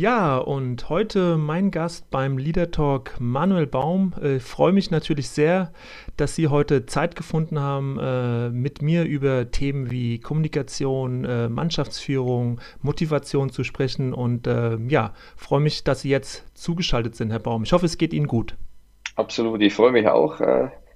Ja, und heute mein Gast beim Leader Talk, Manuel Baum. Ich äh, freue mich natürlich sehr, dass Sie heute Zeit gefunden haben, äh, mit mir über Themen wie Kommunikation, äh, Mannschaftsführung, Motivation zu sprechen. Und äh, ja, freue mich, dass Sie jetzt zugeschaltet sind, Herr Baum. Ich hoffe, es geht Ihnen gut. Absolut, ich freue mich auch,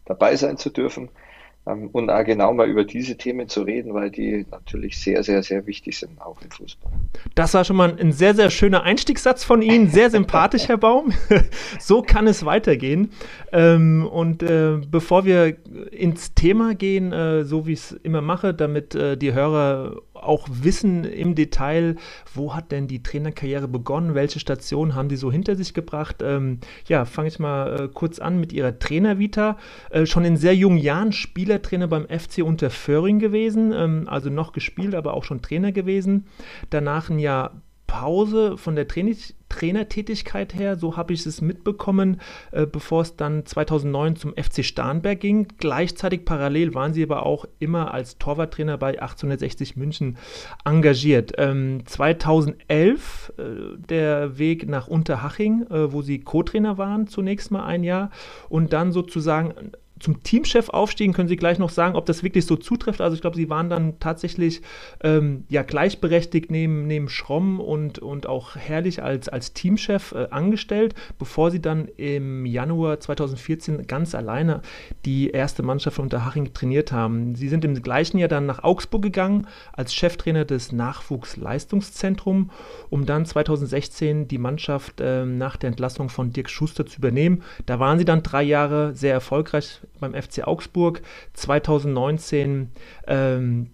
dabei sein zu dürfen ähm, und auch genau mal über diese Themen zu reden, weil die natürlich sehr, sehr, sehr wichtig sind, auch im Fußball. Das war schon mal ein sehr, sehr schöner Einstiegssatz von Ihnen. Sehr sympathisch, Herr Baum. so kann es weitergehen. Ähm, und äh, bevor wir ins Thema gehen, äh, so wie ich es immer mache, damit äh, die Hörer auch wissen im Detail, wo hat denn die Trainerkarriere begonnen, welche Stationen haben die so hinter sich gebracht. Ähm, ja, fange ich mal äh, kurz an mit ihrer Trainervita. Äh, schon in sehr jungen Jahren Spielertrainer beim FC Unterföhring gewesen, ähm, also noch gespielt, aber auch schon Trainer gewesen. Danach ein Jahr Pause von der Training Trainertätigkeit her, so habe ich es mitbekommen, äh, bevor es dann 2009 zum FC Starnberg ging. Gleichzeitig parallel waren sie aber auch immer als Torwarttrainer bei 1860 München engagiert. Ähm, 2011 äh, der Weg nach Unterhaching, äh, wo sie Co-Trainer waren, zunächst mal ein Jahr und dann sozusagen zum Teamchef aufstiegen, können Sie gleich noch sagen, ob das wirklich so zutrifft. Also ich glaube, Sie waren dann tatsächlich ähm, ja gleichberechtigt neben, neben Schromm und, und auch herrlich als, als Teamchef äh, angestellt, bevor Sie dann im Januar 2014 ganz alleine die erste Mannschaft von Unterhaching trainiert haben. Sie sind im gleichen Jahr dann nach Augsburg gegangen als Cheftrainer des Nachwuchsleistungszentrums, um dann 2016 die Mannschaft äh, nach der Entlassung von Dirk Schuster zu übernehmen. Da waren Sie dann drei Jahre sehr erfolgreich beim FC Augsburg 2019 ähm,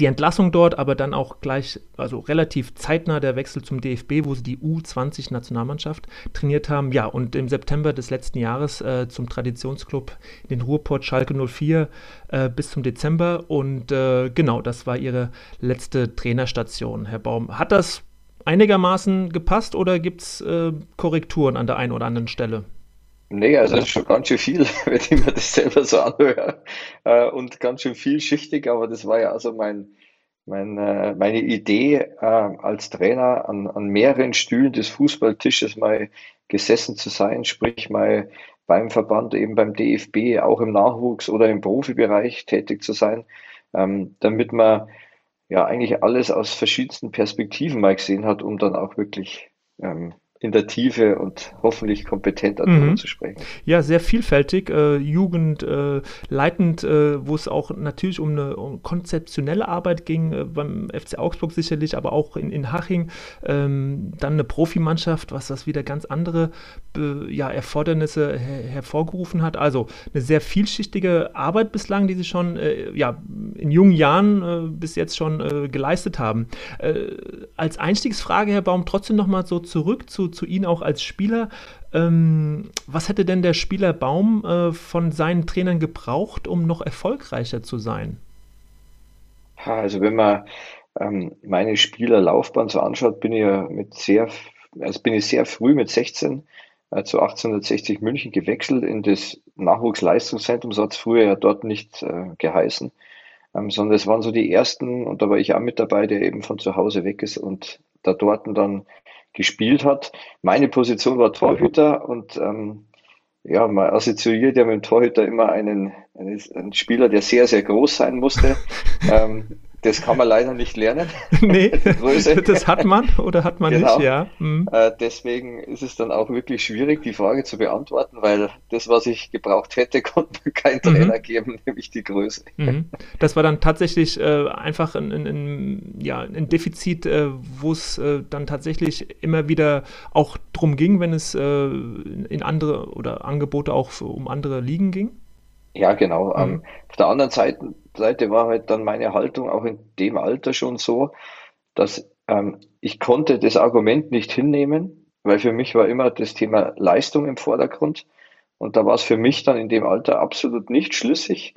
die Entlassung dort, aber dann auch gleich, also relativ zeitnah der Wechsel zum DFB, wo sie die U20-Nationalmannschaft trainiert haben. Ja, und im September des letzten Jahres äh, zum Traditionsclub in den Ruhrport Schalke 04 äh, bis zum Dezember. Und äh, genau, das war ihre letzte Trainerstation, Herr Baum. Hat das einigermaßen gepasst oder gibt es äh, Korrekturen an der einen oder anderen Stelle? Nee, also das ist schon ganz schön viel, wenn ich mir das selber so anhöre. Äh, und ganz schön vielschichtig, aber das war ja also mein, mein, äh, meine Idee, äh, als Trainer an, an mehreren Stühlen des Fußballtisches mal gesessen zu sein, sprich mal beim Verband, eben beim DFB, auch im Nachwuchs oder im Profibereich tätig zu sein, ähm, damit man ja eigentlich alles aus verschiedensten Perspektiven mal gesehen hat, um dann auch wirklich ähm, in der Tiefe und hoffentlich kompetent darüber mhm. zu sprechen. Ja, sehr vielfältig, äh, Jugend äh, äh, wo es auch natürlich um eine um konzeptionelle Arbeit ging, äh, beim FC Augsburg sicherlich, aber auch in, in Haching. Ähm, dann eine Profimannschaft, was das wieder ganz andere ja, Erfordernisse her hervorgerufen hat. Also eine sehr vielschichtige Arbeit bislang, die Sie schon äh, ja, in jungen Jahren äh, bis jetzt schon geleistet haben. als Einstiegsfrage, Herr Baum, trotzdem nochmal so zurück zu zu Ihnen auch als Spieler. Ähm, was hätte denn der Spieler Baum äh, von seinen Trainern gebraucht, um noch erfolgreicher zu sein? Also wenn man ähm, meine Spielerlaufbahn so anschaut, bin ich mit sehr, also bin ich sehr früh mit 16 äh, zu 1860 München gewechselt in das Nachwuchsleistungszentrum. So hat es früher ja dort nicht äh, geheißen, ähm, sondern es waren so die ersten, und da war ich auch mit dabei, der eben von zu Hause weg ist und da dort dann gespielt hat. Meine Position war Torhüter und ähm, ja, man assoziiert ja mit dem Torhüter immer einen, einen Spieler, der sehr, sehr groß sein musste. ähm, das kann man leider nicht lernen. Nee, das hat man oder hat man genau. nicht, ja. Mhm. Äh, deswegen ist es dann auch wirklich schwierig, die Frage zu beantworten, weil das, was ich gebraucht hätte, konnte mir kein mhm. Trainer mhm. geben, nämlich die Größe. Mhm. Das war dann tatsächlich äh, einfach ein, ein, ein, ja, ein Defizit, äh, wo es äh, dann tatsächlich immer wieder auch drum ging, wenn es äh, in andere oder Angebote auch um andere Ligen ging? Ja, genau. Mhm. Ähm, auf der anderen Seite, Seite war halt dann meine Haltung auch in dem Alter schon so, dass ähm, ich konnte das Argument nicht hinnehmen, weil für mich war immer das Thema Leistung im Vordergrund. Und da war es für mich dann in dem Alter absolut nicht schlüssig,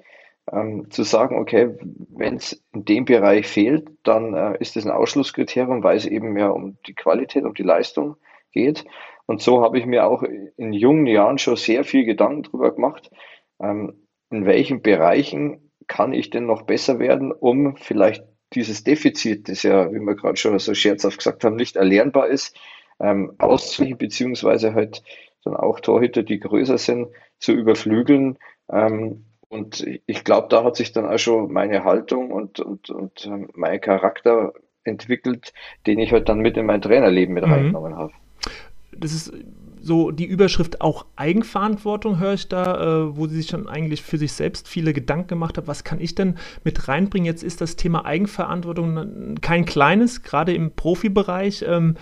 ähm, zu sagen, okay, wenn es in dem Bereich fehlt, dann äh, ist das ein Ausschlusskriterium, weil es eben mehr um die Qualität, um die Leistung geht. Und so habe ich mir auch in jungen Jahren schon sehr viel Gedanken darüber gemacht, ähm, in welchen Bereichen kann ich denn noch besser werden, um vielleicht dieses Defizit, das ja, wie wir gerade schon so scherzhaft gesagt haben, nicht erlernbar ist, ähm, auszugleichen, beziehungsweise halt dann auch Torhüter, die größer sind, zu überflügeln. Ähm, und ich glaube, da hat sich dann auch schon meine Haltung und, und, und ähm, mein Charakter entwickelt, den ich halt dann mit in mein Trainerleben mit mhm. reingenommen habe. Das ist so die Überschrift auch Eigenverantwortung höre ich da, äh, wo sie sich dann eigentlich für sich selbst viele Gedanken gemacht hat, was kann ich denn mit reinbringen? Jetzt ist das Thema Eigenverantwortung kein kleines, gerade im Profibereich. Ähm,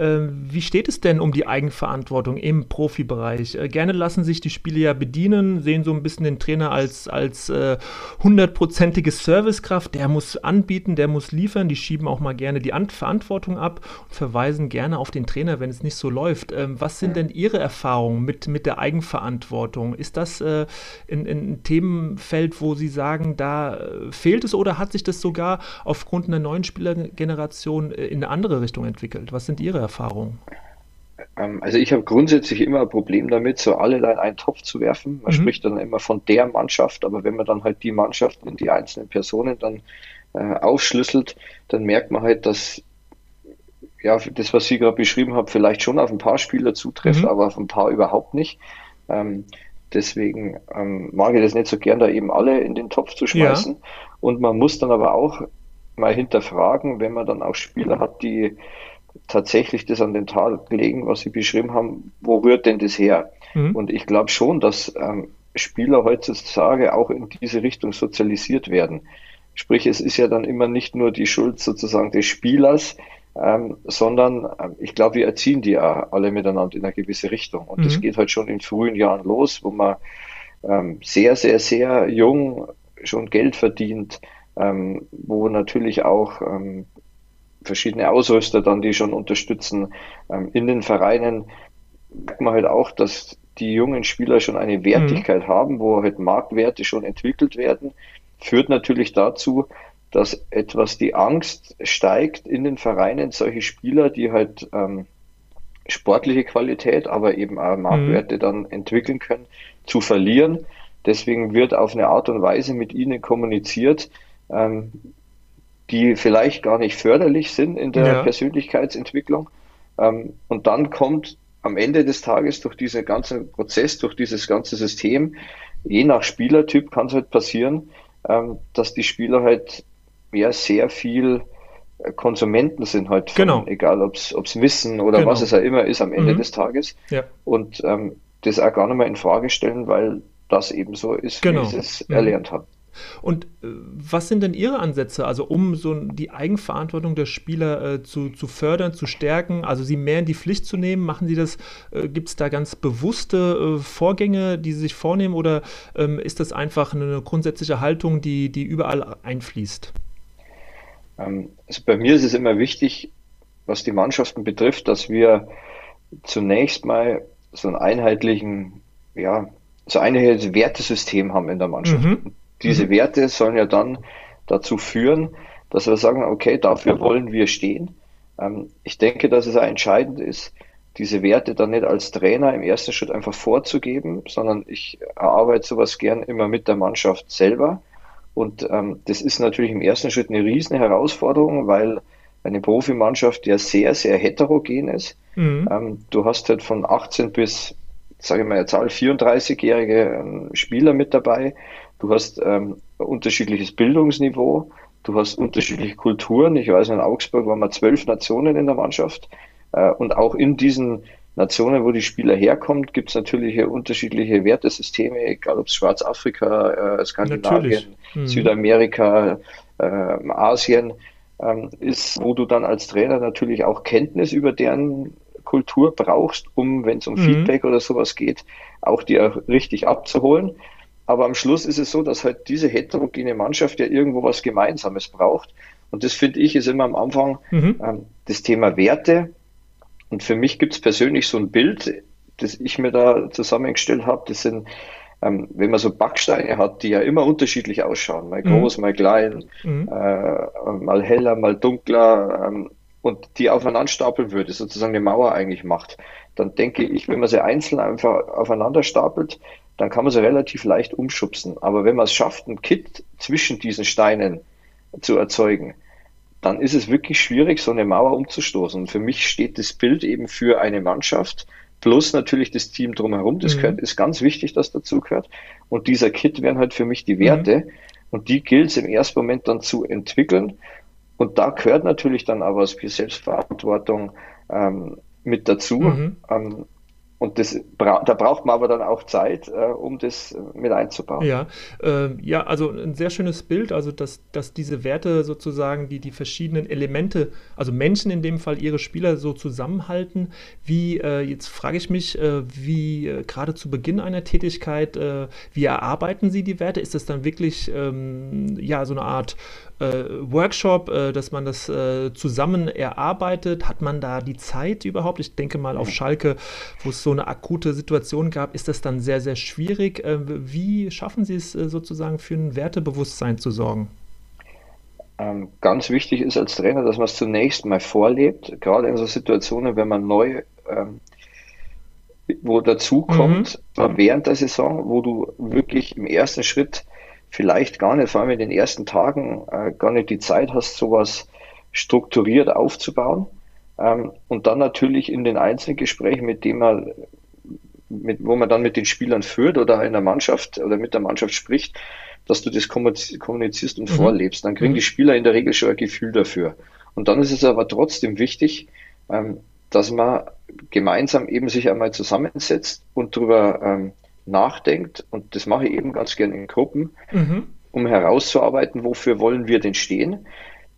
wie steht es denn um die Eigenverantwortung im Profibereich? Äh, gerne lassen sich die Spieler ja bedienen, sehen so ein bisschen den Trainer als, als äh, hundertprozentige Servicekraft. Der muss anbieten, der muss liefern. Die schieben auch mal gerne die An Verantwortung ab und verweisen gerne auf den Trainer, wenn es nicht so läuft. Ähm, was sind denn Ihre Erfahrungen mit, mit der Eigenverantwortung? Ist das äh, in, in ein Themenfeld, wo Sie sagen, da äh, fehlt es oder hat sich das sogar aufgrund einer neuen Spielergeneration in eine andere Richtung entwickelt? Was sind Ihre Erfahrungen? Erfahrung? Ähm, also ich habe grundsätzlich immer ein Problem damit, so alle da in einen Topf zu werfen. Man mhm. spricht dann immer von der Mannschaft, aber wenn man dann halt die Mannschaft und die einzelnen Personen dann äh, aufschlüsselt, dann merkt man halt, dass ja, das, was Sie gerade beschrieben haben, vielleicht schon auf ein paar Spieler zutrifft, mhm. aber auf ein paar überhaupt nicht. Ähm, deswegen ähm, mag ich das nicht so gern, da eben alle in den Topf zu schmeißen. Ja. Und man muss dann aber auch mal hinterfragen, wenn man dann auch Spieler hat, die tatsächlich das an den Tag legen, was Sie beschrieben haben, wo rührt denn das her? Mhm. Und ich glaube schon, dass ähm, Spieler heutzutage auch in diese Richtung sozialisiert werden. Sprich, es ist ja dann immer nicht nur die Schuld sozusagen des Spielers, ähm, sondern ähm, ich glaube, wir erziehen die ja alle miteinander in eine gewisse Richtung. Und mhm. das geht halt schon in frühen Jahren los, wo man ähm, sehr, sehr, sehr jung schon Geld verdient, ähm, wo natürlich auch ähm, verschiedene Ausrüster dann, die schon unterstützen. Ähm, in den Vereinen merkt man halt auch, dass die jungen Spieler schon eine Wertigkeit mhm. haben, wo halt Marktwerte schon entwickelt werden, führt natürlich dazu, dass etwas die Angst steigt in den Vereinen, solche Spieler, die halt ähm, sportliche Qualität, aber eben auch Marktwerte mhm. dann entwickeln können, zu verlieren. Deswegen wird auf eine Art und Weise mit ihnen kommuniziert, ähm, die vielleicht gar nicht förderlich sind in der ja. Persönlichkeitsentwicklung. Ähm, und dann kommt am Ende des Tages durch diesen ganzen Prozess, durch dieses ganze System, je nach Spielertyp kann es halt passieren, ähm, dass die Spieler halt ja sehr viel äh, Konsumenten sind halt, von, genau. egal ob es Wissen oder genau. was es ja immer ist am Ende mhm. des Tages. Ja. Und ähm, das auch gar nicht mehr in Frage stellen, weil das eben so ist, genau. wie ich es mhm. erlernt habe. Und äh, was sind denn Ihre Ansätze, also um so die Eigenverantwortung der Spieler äh, zu, zu fördern, zu stärken, also sie mehr in die Pflicht zu nehmen? Machen Sie das, äh, gibt es da ganz bewusste äh, Vorgänge, die Sie sich vornehmen oder ähm, ist das einfach eine grundsätzliche Haltung, die, die überall einfließt? Ähm, also bei mir ist es immer wichtig, was die Mannschaften betrifft, dass wir zunächst mal so einen einheitlichen, ja, so ein einheitliches Wertesystem haben in der Mannschaft. Mhm. Diese mhm. Werte sollen ja dann dazu führen, dass wir sagen, okay, dafür wollen wir stehen. Ähm, ich denke, dass es auch entscheidend ist, diese Werte dann nicht als Trainer im ersten Schritt einfach vorzugeben, sondern ich erarbeite sowas gern immer mit der Mannschaft selber. Und ähm, das ist natürlich im ersten Schritt eine riesen Herausforderung, weil eine Profimannschaft ja sehr, sehr heterogen ist. Mhm. Ähm, du hast halt von 18 bis, sage ich mal, Zahl 34-jährige ähm, Spieler mit dabei. Du hast ähm, unterschiedliches Bildungsniveau, du hast unterschiedliche Kulturen. Ich weiß, in Augsburg waren wir zwölf Nationen in der Mannschaft. Äh, und auch in diesen Nationen, wo die Spieler herkommen, gibt es natürlich unterschiedliche Wertesysteme, egal ob es Schwarzafrika, äh, Skandinavien, mhm. Südamerika, äh, Asien ähm, ist, wo du dann als Trainer natürlich auch Kenntnis über deren Kultur brauchst, um, wenn es um mhm. Feedback oder sowas geht, auch dir richtig abzuholen. Aber am Schluss ist es so, dass halt diese heterogene Mannschaft ja irgendwo was Gemeinsames braucht. Und das finde ich ist immer am Anfang mhm. ähm, das Thema Werte. Und für mich gibt es persönlich so ein Bild, das ich mir da zusammengestellt habe, das sind, ähm, wenn man so Backsteine hat, die ja immer unterschiedlich ausschauen, mal mhm. groß, mal klein, mhm. äh, mal heller, mal dunkler, ähm, und die aufeinander stapeln würde, sozusagen eine Mauer eigentlich macht, dann denke ich, wenn man sie einzeln einfach aufeinander stapelt, dann kann man sie relativ leicht umschubsen. Aber wenn man es schafft, ein Kit zwischen diesen Steinen zu erzeugen, dann ist es wirklich schwierig, so eine Mauer umzustoßen. Und für mich steht das Bild eben für eine Mannschaft, plus natürlich das Team drumherum. Das mhm. gehört, ist ganz wichtig, dass dazu gehört. Und dieser Kit wären halt für mich die Werte. Mhm. Und die gilt es im ersten Moment dann zu entwickeln. Und da gehört natürlich dann aber das Selbstverantwortung ähm, mit dazu. Mhm. Ähm, und das, da braucht man aber dann auch Zeit, äh, um das mit einzubauen. Ja, äh, ja, also ein sehr schönes Bild, also dass, dass diese Werte sozusagen, die die verschiedenen Elemente, also Menschen in dem Fall ihre Spieler so zusammenhalten. Wie, äh, jetzt frage ich mich, äh, wie äh, gerade zu Beginn einer Tätigkeit, äh, wie erarbeiten Sie die Werte? Ist das dann wirklich ähm, ja so eine Art äh, Workshop, äh, dass man das äh, zusammen erarbeitet? Hat man da die Zeit überhaupt? Ich denke mal auf Schalke, wo es so eine akute Situation gab, ist das dann sehr, sehr schwierig. Äh, wie schaffen Sie es äh, sozusagen für ein Wertebewusstsein zu sorgen? Ähm, ganz wichtig ist als Trainer, dass man es zunächst mal vorlebt, gerade in so Situationen, wenn man neu ähm, wo dazu kommt, mhm. während der Saison, wo du wirklich im ersten Schritt vielleicht gar nicht, vor allem in den ersten Tagen, äh, gar nicht die Zeit hast, sowas strukturiert aufzubauen. Ähm, und dann natürlich in den einzelnen Gesprächen, mit dem man, mit, wo man dann mit den Spielern führt oder in der Mannschaft oder mit der Mannschaft spricht, dass du das kommunizierst und mhm. vorlebst. Dann kriegen mhm. die Spieler in der Regel schon ein Gefühl dafür. Und dann ist es aber trotzdem wichtig, ähm, dass man gemeinsam eben sich einmal zusammensetzt und darüber ähm, nachdenkt, und das mache ich eben ganz gerne in Gruppen, mhm. um herauszuarbeiten, wofür wollen wir denn stehen.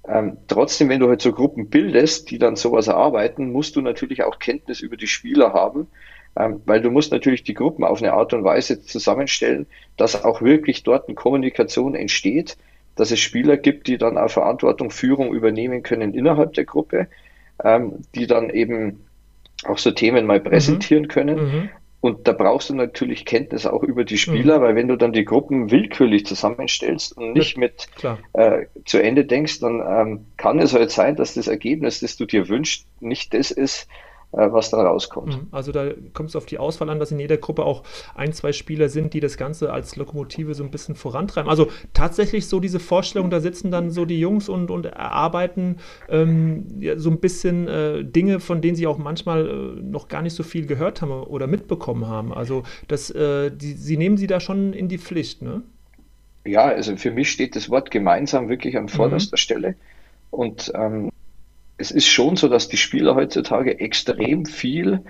Ähm, trotzdem, wenn du halt so Gruppen bildest, die dann sowas erarbeiten, musst du natürlich auch Kenntnis über die Spieler haben, ähm, weil du musst natürlich die Gruppen auf eine Art und Weise zusammenstellen, dass auch wirklich dort eine Kommunikation entsteht, dass es Spieler gibt, die dann auch Verantwortung, Führung übernehmen können innerhalb der Gruppe, ähm, die dann eben auch so Themen mal mhm. präsentieren mhm. können. Mhm. Und da brauchst du natürlich Kenntnis auch über die Spieler, mhm. weil wenn du dann die Gruppen willkürlich zusammenstellst und nicht mit äh, zu Ende denkst, dann ähm, kann es halt sein, dass das Ergebnis, das du dir wünschst, nicht das ist, was dann rauskommt. Mhm. Also da kommt es auf die Auswahl an, dass in jeder Gruppe auch ein, zwei Spieler sind, die das Ganze als Lokomotive so ein bisschen vorantreiben. Also tatsächlich so diese Vorstellung, da sitzen dann so die Jungs und, und erarbeiten ähm, ja, so ein bisschen äh, Dinge, von denen sie auch manchmal äh, noch gar nicht so viel gehört haben oder mitbekommen haben. Also das, äh, die, sie nehmen sie da schon in die Pflicht, ne? Ja, also für mich steht das Wort gemeinsam wirklich an vorderster mhm. Stelle. Und ähm, es ist schon so, dass die Spieler heutzutage extrem viel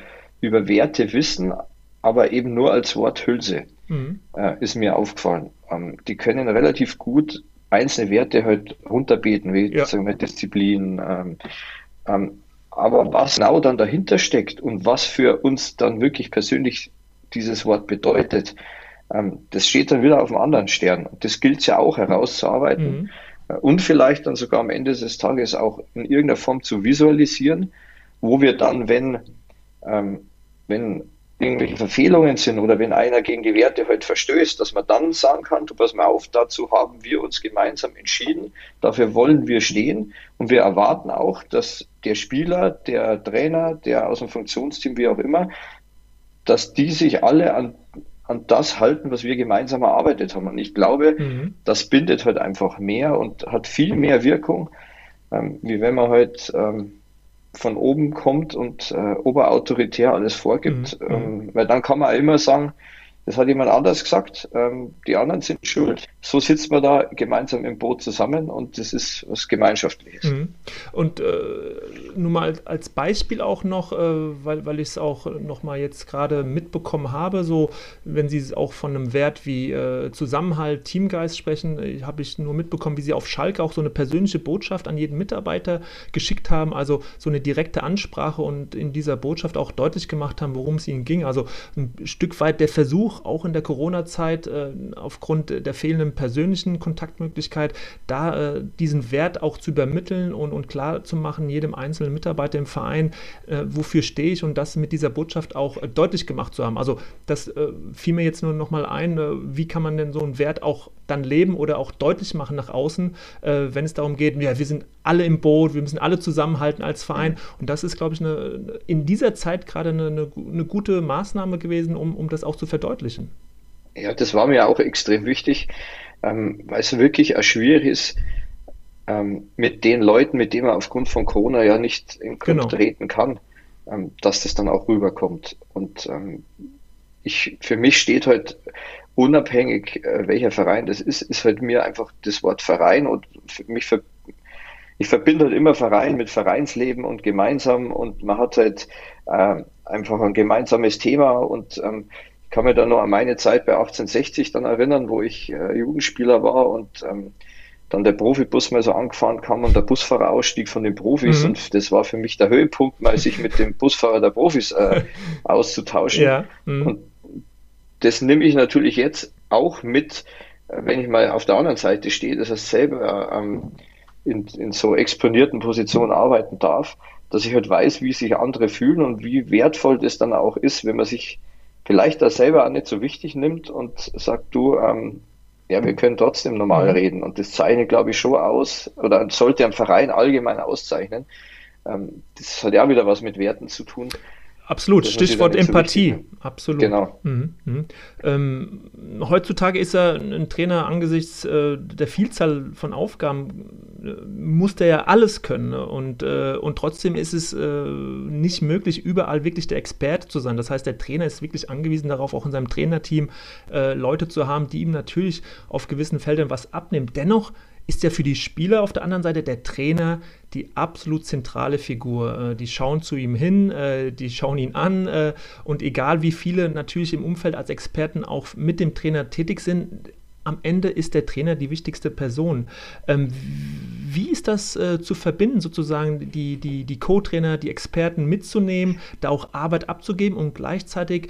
über Werte wissen, aber eben nur als Worthülse, mhm. äh, ist mir aufgefallen. Ähm, die können relativ gut einzelne Werte halt runterbeten, wie ja. sagen wir, Disziplin. Ähm, ähm, aber was genau dann dahinter steckt und was für uns dann wirklich persönlich dieses Wort bedeutet, ähm, das steht dann wieder auf einem anderen Stern. Und das gilt es ja auch herauszuarbeiten. Mhm und vielleicht dann sogar am Ende des Tages auch in irgendeiner Form zu visualisieren, wo wir dann, wenn, ähm, wenn irgendwelche Verfehlungen sind oder wenn einer gegen die Werte halt verstößt, dass man dann sagen kann, du pass mal auf, dazu haben wir uns gemeinsam entschieden, dafür wollen wir stehen. Und wir erwarten auch, dass der Spieler, der Trainer, der aus dem Funktionsteam, wie auch immer, dass die sich alle an an das halten, was wir gemeinsam erarbeitet haben. Und ich glaube, mhm. das bindet halt einfach mehr und hat viel mehr Wirkung, ähm, wie wenn man halt ähm, von oben kommt und äh, oberautoritär alles vorgibt. Mhm. Ähm, weil dann kann man immer sagen, das hat jemand anders gesagt. Ähm, die anderen sind schuld. So sitzt man da gemeinsam im Boot zusammen und das ist was Gemeinschaftliches. Mhm. Und äh, nur mal als Beispiel auch noch, äh, weil, weil ich es auch noch mal jetzt gerade mitbekommen habe, so wenn Sie auch von einem Wert wie äh, Zusammenhalt, Teamgeist sprechen, äh, habe ich nur mitbekommen, wie Sie auf Schalke auch so eine persönliche Botschaft an jeden Mitarbeiter geschickt haben, also so eine direkte Ansprache und in dieser Botschaft auch deutlich gemacht haben, worum es Ihnen ging. Also ein Stück weit der Versuch, Versuch, auch in der Corona-Zeit, äh, aufgrund der fehlenden persönlichen Kontaktmöglichkeit, da äh, diesen Wert auch zu übermitteln und, und klar zu machen, jedem Einzelnen, einzelnen Mitarbeiter im Verein, äh, wofür stehe ich und das mit dieser Botschaft auch äh, deutlich gemacht zu haben. Also das äh, fiel mir jetzt nur nochmal ein, äh, wie kann man denn so einen Wert auch dann leben oder auch deutlich machen nach außen, äh, wenn es darum geht, ja, wir sind alle im Boot, wir müssen alle zusammenhalten als Verein. Und das ist, glaube ich, eine, in dieser Zeit gerade eine, eine, eine gute Maßnahme gewesen, um, um das auch zu verdeutlichen. Ja, das war mir auch extrem wichtig, ähm, weil es wirklich auch schwierig ist, ähm, mit den Leuten, mit denen man aufgrund von Corona ja nicht in Kontakt genau. treten kann, ähm, dass das dann auch rüberkommt. Und ähm, ich, für mich steht halt unabhängig, äh, welcher Verein das ist, ist halt mir einfach das Wort Verein und mich ver ich verbinde halt immer Verein mit Vereinsleben und gemeinsam und man hat halt äh, einfach ein gemeinsames Thema und ähm, ich kann mich da noch an meine Zeit bei 1860 dann erinnern, wo ich äh, Jugendspieler war und ähm, dann der Profibus mal so angefahren kam und der Busfahrer ausstieg von den Profis mhm. und das war für mich der Höhepunkt, mal sich mit dem Busfahrer der Profis äh, auszutauschen. Ja. Mhm. Und das nehme ich natürlich jetzt auch mit, äh, wenn ich mal auf der anderen Seite stehe, dass ich selber ähm, in, in so exponierten Positionen arbeiten darf, dass ich halt weiß, wie sich andere fühlen und wie wertvoll das dann auch ist, wenn man sich vielleicht da selber auch nicht so wichtig nimmt und sagt, du, ähm, ja, wir können trotzdem normal mhm. reden. Und das zeichnet, glaube ich, schon aus, oder sollte am Verein allgemein auszeichnen. Ähm, das hat ja wieder was mit Werten zu tun. Absolut, Stichwort Empathie. So Absolut. Genau. Mhm. Mhm. Ähm, heutzutage ist er ein Trainer angesichts äh, der Vielzahl von Aufgaben, äh, muss der ja alles können. Ne? Und, äh, und trotzdem ist es äh, nicht möglich, überall wirklich der Experte zu sein. Das heißt, der Trainer ist wirklich angewiesen darauf, auch in seinem Trainerteam äh, Leute zu haben, die ihm natürlich auf gewissen Feldern was abnehmen. Dennoch ist ja für die Spieler auf der anderen Seite der Trainer die absolut zentrale Figur. Äh, die schauen zu ihm hin, äh, die schauen ihn an äh, und egal wie viele natürlich im Umfeld als Experten auch mit dem Trainer tätig sind, am Ende ist der Trainer die wichtigste Person. Ähm, wie ist das zu verbinden, sozusagen die, die, die Co-Trainer, die Experten mitzunehmen, da auch Arbeit abzugeben und gleichzeitig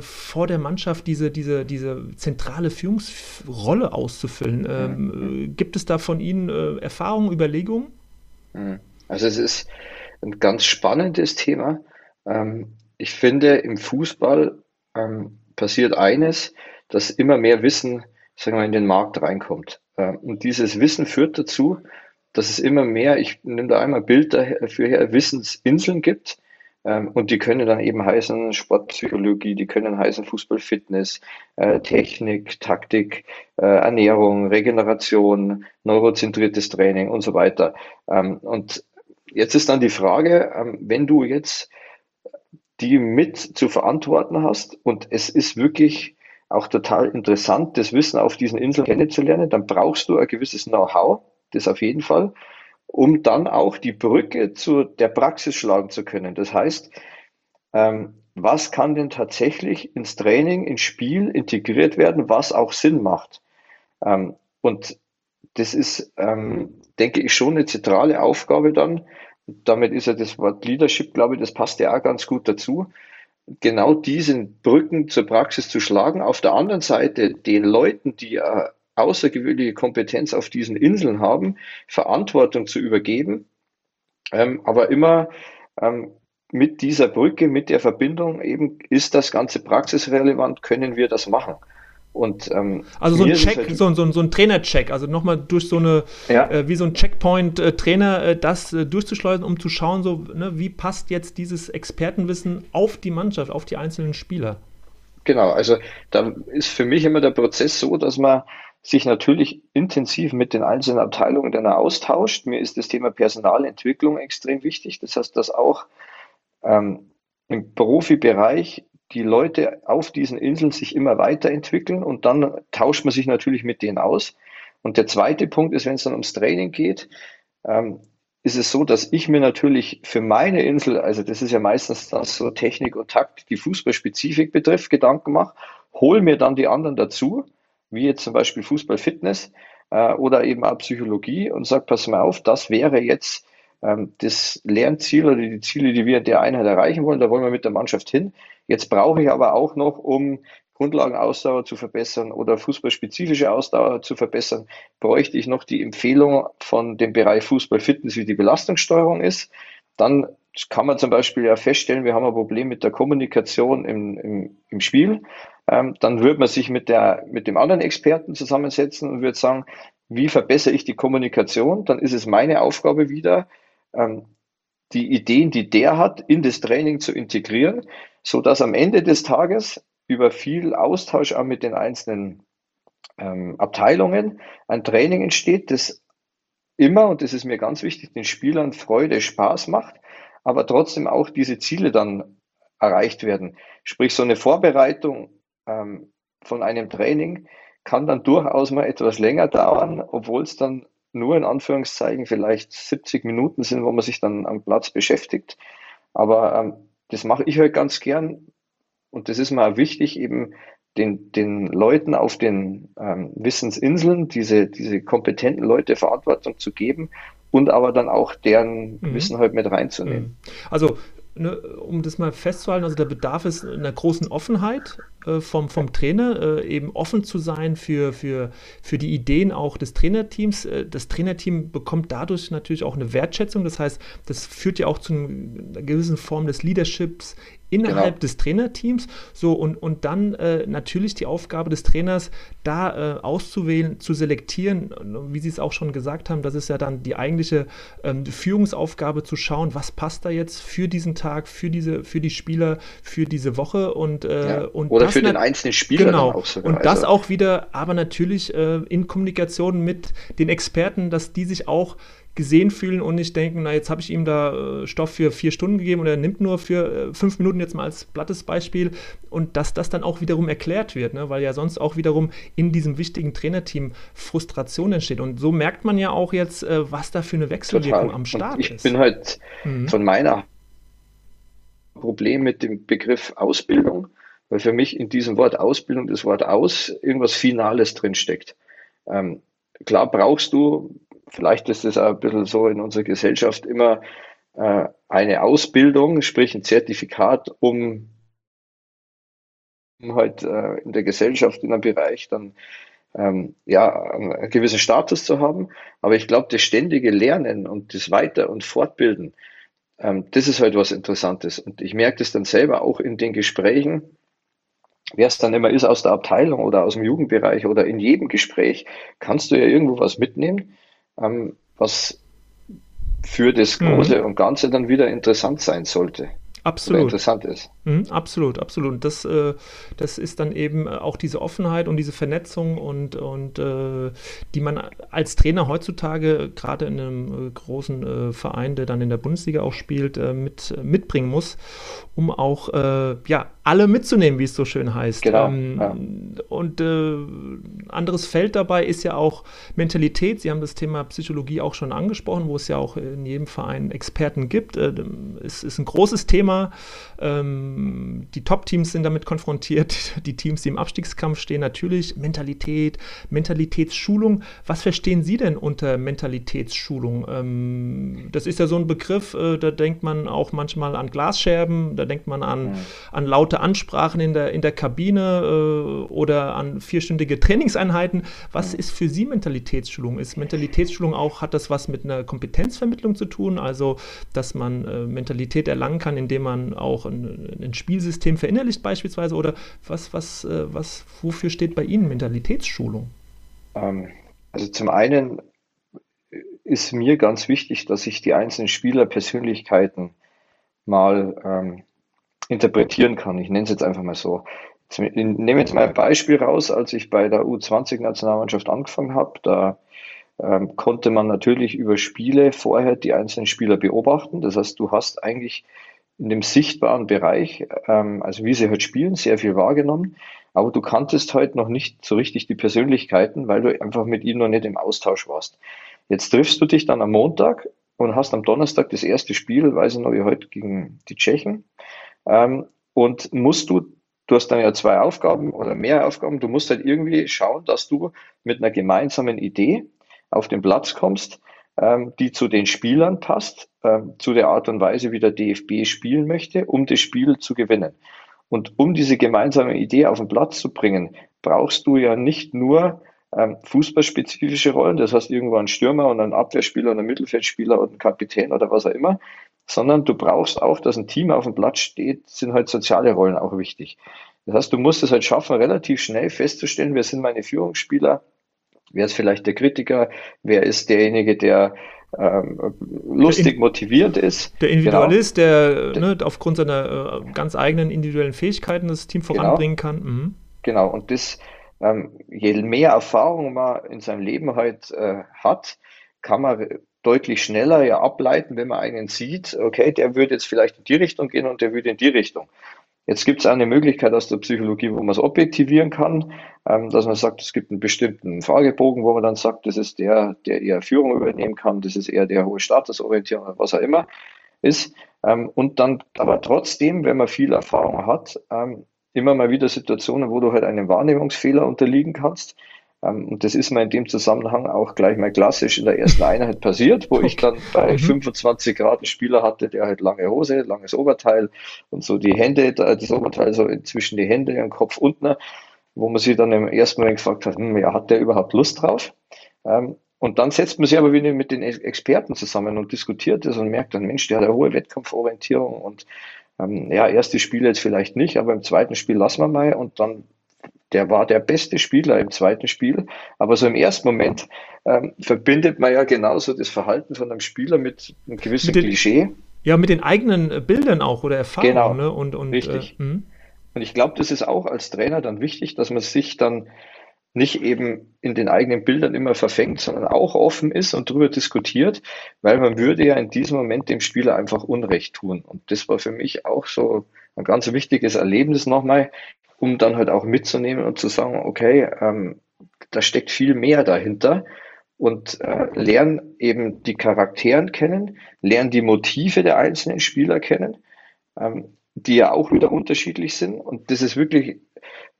vor der Mannschaft diese, diese, diese zentrale Führungsrolle auszufüllen? Ähm. Gibt es da von Ihnen Erfahrungen, Überlegungen? Mhm. Also es ist ein ganz spannendes Thema. Ähm, ich finde, im Fußball ähm, passiert eines, dass immer mehr Wissen sagen wir, in den Markt reinkommt. Ähm, und dieses Wissen führt dazu, dass es immer mehr, ich nehme da einmal Bild dafür her, Wissensinseln gibt. Ähm, und die können dann eben heißen Sportpsychologie, die können heißen Fußballfitness, äh, Technik, Taktik, äh, Ernährung, Regeneration, neurozentriertes Training und so weiter. Ähm, und jetzt ist dann die Frage, wenn du jetzt die mit zu verantworten hast und es ist wirklich auch total interessant, das Wissen auf diesen Inseln kennenzulernen. Dann brauchst du ein gewisses Know-how, das auf jeden Fall, um dann auch die Brücke zu der Praxis schlagen zu können. Das heißt, ähm, was kann denn tatsächlich ins Training, ins Spiel integriert werden, was auch Sinn macht? Ähm, und das ist, ähm, denke ich, schon eine zentrale Aufgabe dann. Damit ist ja das Wort Leadership, glaube ich, das passt ja auch ganz gut dazu genau diesen Brücken zur Praxis zu schlagen. Auf der anderen Seite den Leuten, die äh, außergewöhnliche Kompetenz auf diesen Inseln haben, Verantwortung zu übergeben, ähm, aber immer ähm, mit dieser Brücke, mit der Verbindung eben, ist das Ganze praxisrelevant, können wir das machen. Und, ähm, also so ein Check, halt so, so, so ein Trainer-Check, also nochmal durch so eine, ja. äh, wie so ein Checkpoint-Trainer, äh, das äh, durchzuschleusen, um zu schauen, so, ne, wie passt jetzt dieses Expertenwissen auf die Mannschaft, auf die einzelnen Spieler. Genau, also da ist für mich immer der Prozess so, dass man sich natürlich intensiv mit den einzelnen Abteilungen dann austauscht. Mir ist das Thema Personalentwicklung extrem wichtig. Das heißt, dass auch ähm, im Profibereich die Leute auf diesen Inseln sich immer weiterentwickeln und dann tauscht man sich natürlich mit denen aus. Und der zweite Punkt ist, wenn es dann ums Training geht, ähm, ist es so, dass ich mir natürlich für meine Insel, also das ist ja meistens das so Technik und Takt, die Fußballspezifik betrifft, Gedanken mache, hole mir dann die anderen dazu, wie jetzt zum Beispiel Fußballfitness äh, oder eben auch Psychologie und sage, pass mal auf, das wäre jetzt ähm, das Lernziel oder die Ziele, die wir in der Einheit erreichen wollen, da wollen wir mit der Mannschaft hin. Jetzt brauche ich aber auch noch, um Grundlagenausdauer zu verbessern oder fußballspezifische Ausdauer zu verbessern, bräuchte ich noch die Empfehlung von dem Bereich Fußballfitness, wie die Belastungssteuerung ist. dann kann man zum Beispiel ja feststellen, wir haben ein Problem mit der Kommunikation im, im, im Spiel. Ähm, dann würde man sich mit, der, mit dem anderen Experten zusammensetzen und würde sagen, wie verbessere ich die Kommunikation? Dann ist es meine Aufgabe wieder, ähm, die Ideen, die der hat, in das Training zu integrieren, so dass am Ende des Tages über viel Austausch auch mit den einzelnen ähm, Abteilungen ein Training entsteht, das immer, und das ist mir ganz wichtig, den Spielern Freude, Spaß macht, aber trotzdem auch diese Ziele dann erreicht werden. Sprich, so eine Vorbereitung ähm, von einem Training kann dann durchaus mal etwas länger dauern, obwohl es dann nur in Anführungszeichen vielleicht 70 Minuten sind, wo man sich dann am Platz beschäftigt. Aber ähm, das mache ich halt ganz gern und das ist mir auch wichtig, eben den, den Leuten auf den ähm, Wissensinseln diese, diese kompetenten Leute Verantwortung zu geben und aber dann auch deren mhm. Wissen halt mit reinzunehmen. Mhm. Also Ne, um das mal festzuhalten, also der Bedarf ist einer großen Offenheit vom, vom Trainer, äh, eben offen zu sein für, für, für die Ideen auch des Trainerteams. Äh, das Trainerteam bekommt dadurch natürlich auch eine Wertschätzung. Das heißt, das führt ja auch zu einer gewissen Form des Leaderships innerhalb genau. des Trainerteams. So, und, und dann äh, natürlich die Aufgabe des Trainers, da äh, auszuwählen, zu selektieren, wie Sie es auch schon gesagt haben, das ist ja dann die eigentliche ähm, Führungsaufgabe zu schauen, was passt da jetzt für diesen Tag, für diese, für die Spieler, für diese Woche und, äh, ja. und oder für den einzelnen Spieler genau. auch sogar. Und das also. auch wieder, aber natürlich äh, in Kombination mit den Experten, dass die sich auch gesehen fühlen und nicht denken, na jetzt habe ich ihm da äh, Stoff für vier Stunden gegeben oder er nimmt nur für äh, fünf Minuten jetzt mal als plattes Beispiel und dass das dann auch wiederum erklärt wird, ne? weil ja sonst auch wiederum in diesem wichtigen Trainerteam Frustration entsteht und so merkt man ja auch jetzt, äh, was da für eine Wechselwirkung Total. am Start und ich ist. Ich bin halt mhm. von meiner Problem mit dem Begriff Ausbildung, weil für mich in diesem Wort Ausbildung das Wort aus irgendwas Finales drinsteckt. Ähm, klar brauchst du vielleicht ist es auch ein bisschen so in unserer Gesellschaft immer äh, eine Ausbildung, sprich ein Zertifikat, um, um halt äh, in der Gesellschaft in einem Bereich dann ähm, ja, einen gewissen Status zu haben. Aber ich glaube, das ständige Lernen und das Weiter- und Fortbilden, ähm, das ist halt was Interessantes. Und ich merke das dann selber auch in den Gesprächen, wer es dann immer ist aus der Abteilung oder aus dem Jugendbereich oder in jedem Gespräch, kannst du ja irgendwo was mitnehmen ähm, was für das mhm. Große mhm. und Ganze dann wieder interessant sein sollte. Absolut. interessant ist. Mhm, absolut, absolut. Das, äh, das ist dann eben auch diese Offenheit und diese Vernetzung und, und äh, die man als Trainer heutzutage gerade in einem äh, großen äh, Verein, der dann in der Bundesliga auch spielt, äh, mit, mitbringen muss, um auch äh, ja, alle mitzunehmen, wie es so schön heißt. Genau, ähm, ja. Und ein anderes Feld dabei ist ja auch Mentalität. Sie haben das Thema Psychologie auch schon angesprochen, wo es ja auch in jedem Verein Experten gibt. es ist ein großes Thema. Ähm, die Top-Teams sind damit konfrontiert, die Teams, die im Abstiegskampf stehen, natürlich Mentalität, Mentalitätsschulung. Was verstehen Sie denn unter Mentalitätsschulung? Ähm, das ist ja so ein Begriff, äh, da denkt man auch manchmal an Glasscherben, da denkt man an, ja. an laute Ansprachen in der, in der Kabine äh, oder an vierstündige Trainingseinheiten. Was ja. ist für Sie Mentalitätsschulung? Ist Mentalitätsschulung auch, hat das was mit einer Kompetenzvermittlung zu tun? Also, dass man äh, Mentalität erlangen kann, indem man auch ein, ein Spielsystem verinnerlicht beispielsweise? Oder was, was, äh, was, wofür steht bei Ihnen Mentalitätsschulung? Ähm, also zum einen ist mir ganz wichtig, dass ich die einzelnen Spielerpersönlichkeiten mal ähm, interpretieren kann. Ich nenne es jetzt einfach mal so. Ich nehme jetzt mal ein Beispiel raus, als ich bei der U20-Nationalmannschaft angefangen habe, da ähm, konnte man natürlich über Spiele vorher die einzelnen Spieler beobachten. Das heißt, du hast eigentlich in dem sichtbaren Bereich, ähm, also wie sie halt spielen, sehr viel wahrgenommen. Aber du kanntest halt noch nicht so richtig die Persönlichkeiten, weil du einfach mit ihnen noch nicht im Austausch warst. Jetzt triffst du dich dann am Montag und hast am Donnerstag das erste Spiel, weiß ich noch wie heute, gegen die Tschechen. Ähm, und musst du, du hast dann ja zwei Aufgaben oder mehr Aufgaben, du musst halt irgendwie schauen, dass du mit einer gemeinsamen Idee auf den Platz kommst, ähm, die zu den Spielern passt, ähm, zu der Art und Weise, wie der DFB spielen möchte, um das Spiel zu gewinnen. Und um diese gemeinsame Idee auf den Platz zu bringen, brauchst du ja nicht nur ähm, fußballspezifische Rollen, das heißt irgendwo einen Stürmer und einen Abwehrspieler und einen Mittelfeldspieler und einen Kapitän oder was auch immer, sondern du brauchst auch, dass ein Team auf dem Platz steht, sind halt soziale Rollen auch wichtig. Das heißt, du musst es halt schaffen, relativ schnell festzustellen, wer sind meine Führungsspieler, wer ist vielleicht der Kritiker, wer ist derjenige, der ähm, lustig motiviert ist. Der Individualist, genau. der ne, aufgrund seiner äh, ganz eigenen individuellen Fähigkeiten das Team genau. voranbringen genau. kann. Mhm. Genau, und das, ähm, je mehr Erfahrung man in seinem Leben halt äh, hat, kann man deutlich schneller ja ableiten, wenn man einen sieht, okay, der würde jetzt vielleicht in die Richtung gehen und der würde in die Richtung. Jetzt gibt es eine Möglichkeit aus der Psychologie, wo man es objektivieren kann, ähm, dass man sagt, es gibt einen bestimmten Fragebogen, wo man dann sagt, das ist der, der eher Führung übernehmen kann, das ist eher der hohe Statusorientierung oder was auch immer ist. Ähm, und dann aber trotzdem, wenn man viel Erfahrung hat, ähm, immer mal wieder Situationen, wo du halt einem Wahrnehmungsfehler unterliegen kannst. Ähm, und das ist mir in dem Zusammenhang auch gleich mal klassisch in der ersten Einheit passiert, wo ich dann bei 25 mhm. Grad einen Spieler hatte, der halt lange Hose, langes Oberteil und so die Hände, das Oberteil so zwischen die Hände und Kopf unten, wo man sich dann im ersten Moment gefragt hat, hm, ja, hat der überhaupt Lust drauf? Ähm, und dann setzt man sich aber wieder mit den Experten zusammen und diskutiert das und merkt dann, Mensch, der hat eine hohe Wettkampforientierung und ähm, ja, erste Spiel jetzt vielleicht nicht, aber im zweiten Spiel lassen wir mal und dann der war der beste Spieler im zweiten Spiel. Aber so im ersten Moment ähm, verbindet man ja genauso das Verhalten von einem Spieler mit einem gewissen mit den, Klischee. Ja, mit den eigenen äh, Bildern auch oder Erfahrungen. Genau, ne? und, und, richtig. Äh, hm. und ich glaube, das ist auch als Trainer dann wichtig, dass man sich dann nicht eben in den eigenen Bildern immer verfängt, sondern auch offen ist und darüber diskutiert, weil man würde ja in diesem Moment dem Spieler einfach Unrecht tun. Und das war für mich auch so ein ganz wichtiges Erlebnis nochmal, um dann halt auch mitzunehmen und zu sagen, okay, ähm, da steckt viel mehr dahinter und äh, lernen eben die Charakteren kennen, lernen die Motive der einzelnen Spieler kennen, ähm, die ja auch wieder unterschiedlich sind. Und das ist wirklich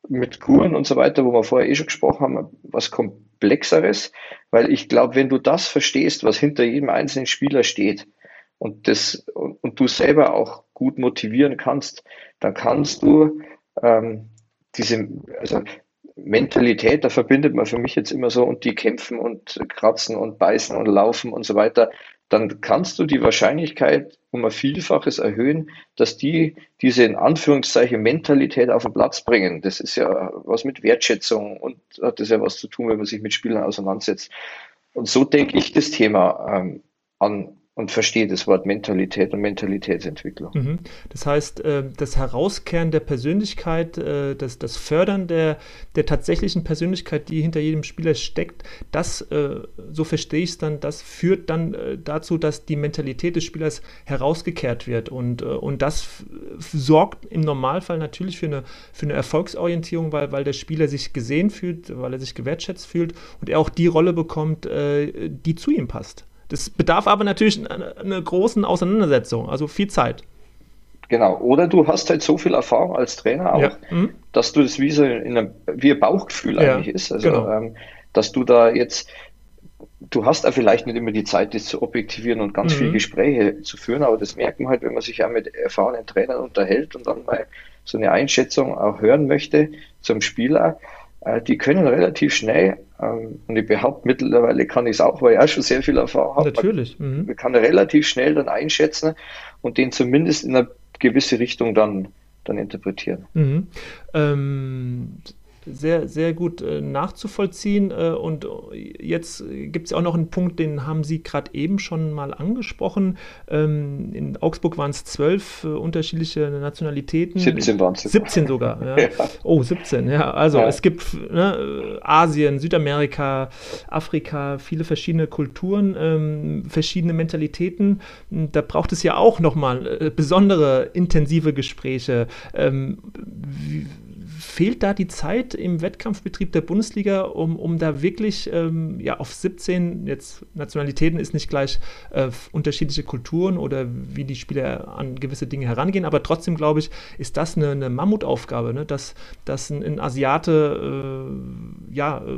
mit Kuren und so weiter, wo wir vorher eh schon gesprochen haben, was komplexeres, weil ich glaube, wenn du das verstehst, was hinter jedem einzelnen Spieler steht und das und, und du selber auch gut motivieren kannst, dann kannst du ähm, diese, also Mentalität, da verbindet man für mich jetzt immer so, und die kämpfen und kratzen und beißen und laufen und so weiter, dann kannst du die Wahrscheinlichkeit um ein Vielfaches erhöhen, dass die diese in Anführungszeichen Mentalität auf den Platz bringen. Das ist ja was mit Wertschätzung und hat das ja was zu tun, wenn man sich mit Spielern auseinandersetzt. Und so denke ich das Thema ähm, an und verstehe das Wort Mentalität und Mentalitätsentwicklung. Mhm. Das heißt, äh, das Herauskehren der Persönlichkeit, äh, das, das Fördern der, der tatsächlichen Persönlichkeit, die hinter jedem Spieler steckt, das, äh, so verstehe ich es dann, das führt dann dazu, dass die Mentalität des Spielers herausgekehrt wird. Und, und das sorgt im Normalfall natürlich für eine, für eine Erfolgsorientierung, weil, weil der Spieler sich gesehen fühlt, weil er sich gewertschätzt fühlt und er auch die Rolle bekommt, die zu ihm passt. Das bedarf aber natürlich einer, großen Auseinandersetzung, also viel Zeit. Genau. Oder du hast halt so viel Erfahrung als Trainer auch, ja. mhm. dass du das wie so in einem, wie ein Bauchgefühl ja. eigentlich ist. Also, genau. ähm, dass du da jetzt, du hast ja vielleicht nicht immer die Zeit, das zu objektivieren und ganz mhm. viele Gespräche zu führen, aber das merkt man halt, wenn man sich ja mit erfahrenen Trainern unterhält und dann mal so eine Einschätzung auch hören möchte zum Spieler, die können relativ schnell, ähm, und ich behaupte mittlerweile kann ich es auch, weil ich auch schon sehr viel Erfahrung habe. Natürlich. Man, mhm. kann relativ schnell dann einschätzen und den zumindest in eine gewisse Richtung dann, dann interpretieren. Mhm. Ähm, sehr, sehr gut äh, nachzuvollziehen. Äh, und jetzt gibt es auch noch einen Punkt, den haben Sie gerade eben schon mal angesprochen. Ähm, in Augsburg waren es zwölf äh, unterschiedliche Nationalitäten. 17 waren es. 17 sogar. Ja. ja. Oh, 17, ja. Also ja. es gibt ne, Asien, Südamerika, Afrika, viele verschiedene Kulturen, ähm, verschiedene Mentalitäten. Da braucht es ja auch nochmal äh, besondere intensive Gespräche. Ähm, wie, fehlt da die Zeit im Wettkampfbetrieb der Bundesliga, um, um da wirklich ähm, ja, auf 17, jetzt Nationalitäten ist nicht gleich äh, unterschiedliche Kulturen oder wie die Spieler an gewisse Dinge herangehen, aber trotzdem glaube ich, ist das eine, eine Mammutaufgabe, ne? dass, dass ein, ein Asiate äh, ja, äh,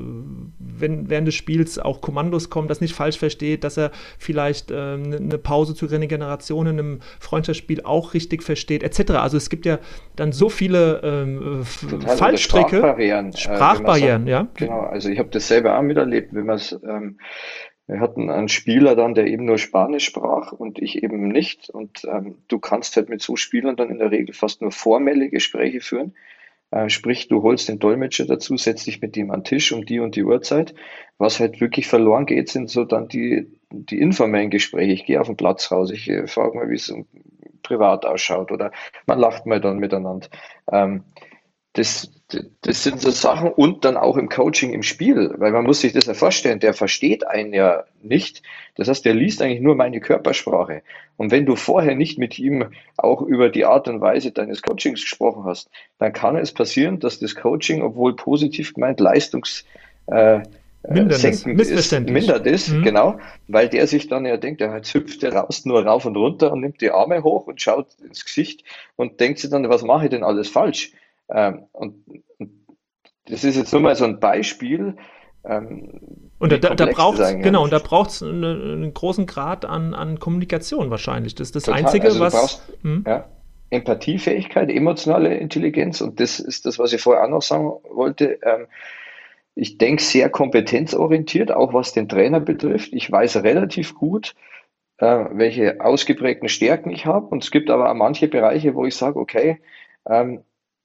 wenn, während des Spiels auch Kommandos kommen, das nicht falsch versteht, dass er vielleicht äh, eine, eine Pause zur Regeneration in einem Freundschaftsspiel auch richtig versteht, etc. Also es gibt ja dann so viele ähm, Total Fallstricke. Sprachbarrieren. Sprachbarrieren, äh, ja. Genau, also ich habe das selber auch miterlebt, wenn man es ähm, Wir hatten einen Spieler dann, der eben nur Spanisch sprach und ich eben nicht. Und ähm, du kannst halt mit so Spielern dann in der Regel fast nur formelle Gespräche führen. Äh, sprich, du holst den Dolmetscher dazu, setzt dich mit ihm an den Tisch um die und die Uhrzeit. Was halt wirklich verloren geht, sind so dann die, die informellen Gespräche. Ich gehe auf den Platz raus, ich äh, frage mal, wie es privat ausschaut oder man lacht mal dann miteinander. Ähm, das, das sind so Sachen und dann auch im Coaching im Spiel, weil man muss sich das ja vorstellen, der versteht einen ja nicht. Das heißt, der liest eigentlich nur meine Körpersprache. Und wenn du vorher nicht mit ihm auch über die Art und Weise deines Coachings gesprochen hast, dann kann es passieren, dass das Coaching, obwohl positiv gemeint, leistungs äh, senkend ist, mindert ist, mhm. genau, weil der sich dann ja denkt, ja, jetzt hüpft er raus nur rauf und runter und nimmt die Arme hoch und schaut ins Gesicht und denkt sich dann, was mache ich denn alles falsch? Ähm, und, und, das ist jetzt nur mal so ein Beispiel. Ähm, und da, da braucht es genau, und da braucht es eine, einen großen Grad an, an Kommunikation wahrscheinlich. Das ist das Total. Einzige, also was. Brauchst, hm? ja, Empathiefähigkeit, emotionale Intelligenz, und das ist das, was ich vorher auch noch sagen wollte. Ähm, ich denke sehr kompetenzorientiert, auch was den Trainer betrifft. Ich weiß relativ gut, äh, welche ausgeprägten Stärken ich habe. Und es gibt aber auch manche Bereiche, wo ich sage, okay, ähm,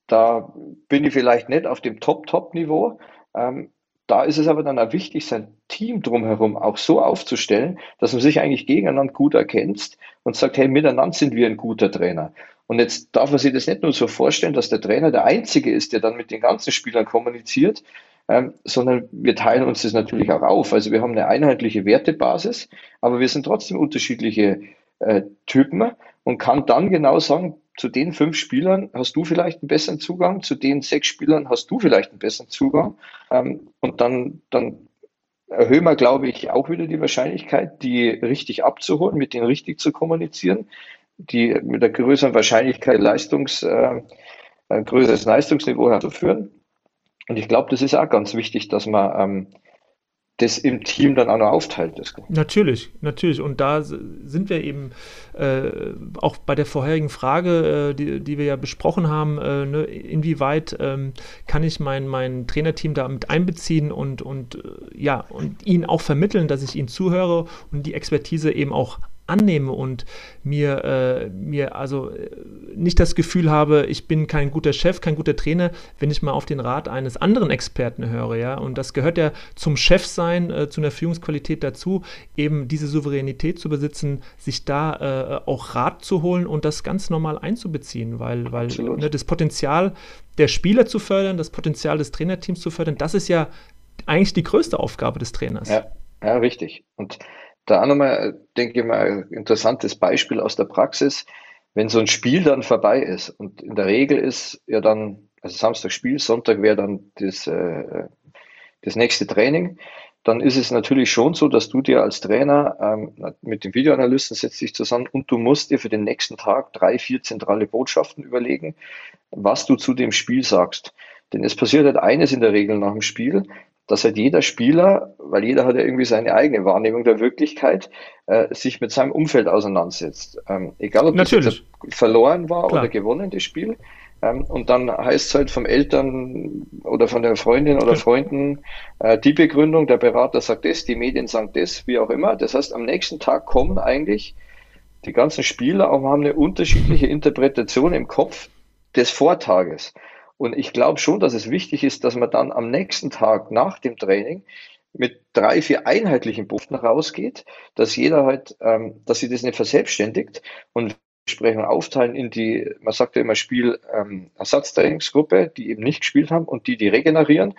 da bin ich vielleicht nicht auf dem Top-Top-Niveau. Ähm, da ist es aber dann auch wichtig, sein Team drumherum auch so aufzustellen, dass man sich eigentlich gegeneinander gut erkennt und sagt, hey, miteinander sind wir ein guter Trainer. Und jetzt darf man sich das nicht nur so vorstellen, dass der Trainer der Einzige ist, der dann mit den ganzen Spielern kommuniziert, ähm, sondern wir teilen uns das natürlich auch auf. Also wir haben eine einheitliche Wertebasis, aber wir sind trotzdem unterschiedliche äh, Typen und kann dann genau sagen, zu den fünf Spielern hast du vielleicht einen besseren Zugang, zu den sechs Spielern hast du vielleicht einen besseren Zugang. Ähm, und dann, dann erhöhen wir, glaube ich, auch wieder die Wahrscheinlichkeit, die richtig abzuholen, mit denen richtig zu kommunizieren, die mit der größeren Wahrscheinlichkeit Leistungs, äh, ein größeres Leistungsniveau herzuführen. Und ich glaube, das ist auch ganz wichtig, dass man ähm, das im Team dann auch noch aufteilt. Das. Natürlich, natürlich. Und da sind wir eben äh, auch bei der vorherigen Frage, äh, die, die wir ja besprochen haben, äh, ne, inwieweit ähm, kann ich mein, mein Trainerteam da mit einbeziehen und, und äh, ja, und ihnen auch vermitteln, dass ich ihnen zuhöre und die Expertise eben auch annehme und mir, äh, mir also äh, nicht das Gefühl habe, ich bin kein guter Chef, kein guter Trainer, wenn ich mal auf den Rat eines anderen Experten höre, ja. Und das gehört ja zum Chefsein, äh, zu einer Führungsqualität dazu, eben diese Souveränität zu besitzen, sich da äh, auch Rat zu holen und das ganz normal einzubeziehen, weil, weil ne, das Potenzial der Spieler zu fördern, das Potenzial des Trainerteams zu fördern, das ist ja eigentlich die größte Aufgabe des Trainers. Ja, ja richtig. Und da nochmal, denke ich mal, ein interessantes Beispiel aus der Praxis. Wenn so ein Spiel dann vorbei ist und in der Regel ist ja dann, also Samstag Spiel, Sonntag wäre dann das, äh, das nächste Training, dann ist es natürlich schon so, dass du dir als Trainer ähm, mit dem Videoanalysten setzt dich zusammen und du musst dir für den nächsten Tag drei, vier zentrale Botschaften überlegen, was du zu dem Spiel sagst. Denn es passiert halt eines in der Regel nach dem Spiel, dass halt jeder Spieler, weil jeder hat ja irgendwie seine eigene Wahrnehmung der Wirklichkeit, äh, sich mit seinem Umfeld auseinandersetzt. Ähm, egal, ob Natürlich. das verloren war Klar. oder gewonnen, das Spiel. Ähm, und dann heißt es halt vom Eltern oder von der Freundin oder Freunden äh, die Begründung, der Berater sagt das, die Medien sagen das, wie auch immer. Das heißt, am nächsten Tag kommen eigentlich die ganzen Spieler auch haben eine unterschiedliche Interpretation im Kopf des Vortages. Und ich glaube schon, dass es wichtig ist, dass man dann am nächsten Tag nach dem Training mit drei, vier einheitlichen Punkten rausgeht, dass jeder halt, ähm, dass sie das nicht verselbstständigt und Besprechung aufteilen in die, man sagt ja immer Spiel ähm, Ersatztrainingsgruppe, die eben nicht gespielt haben und die, die regenerieren,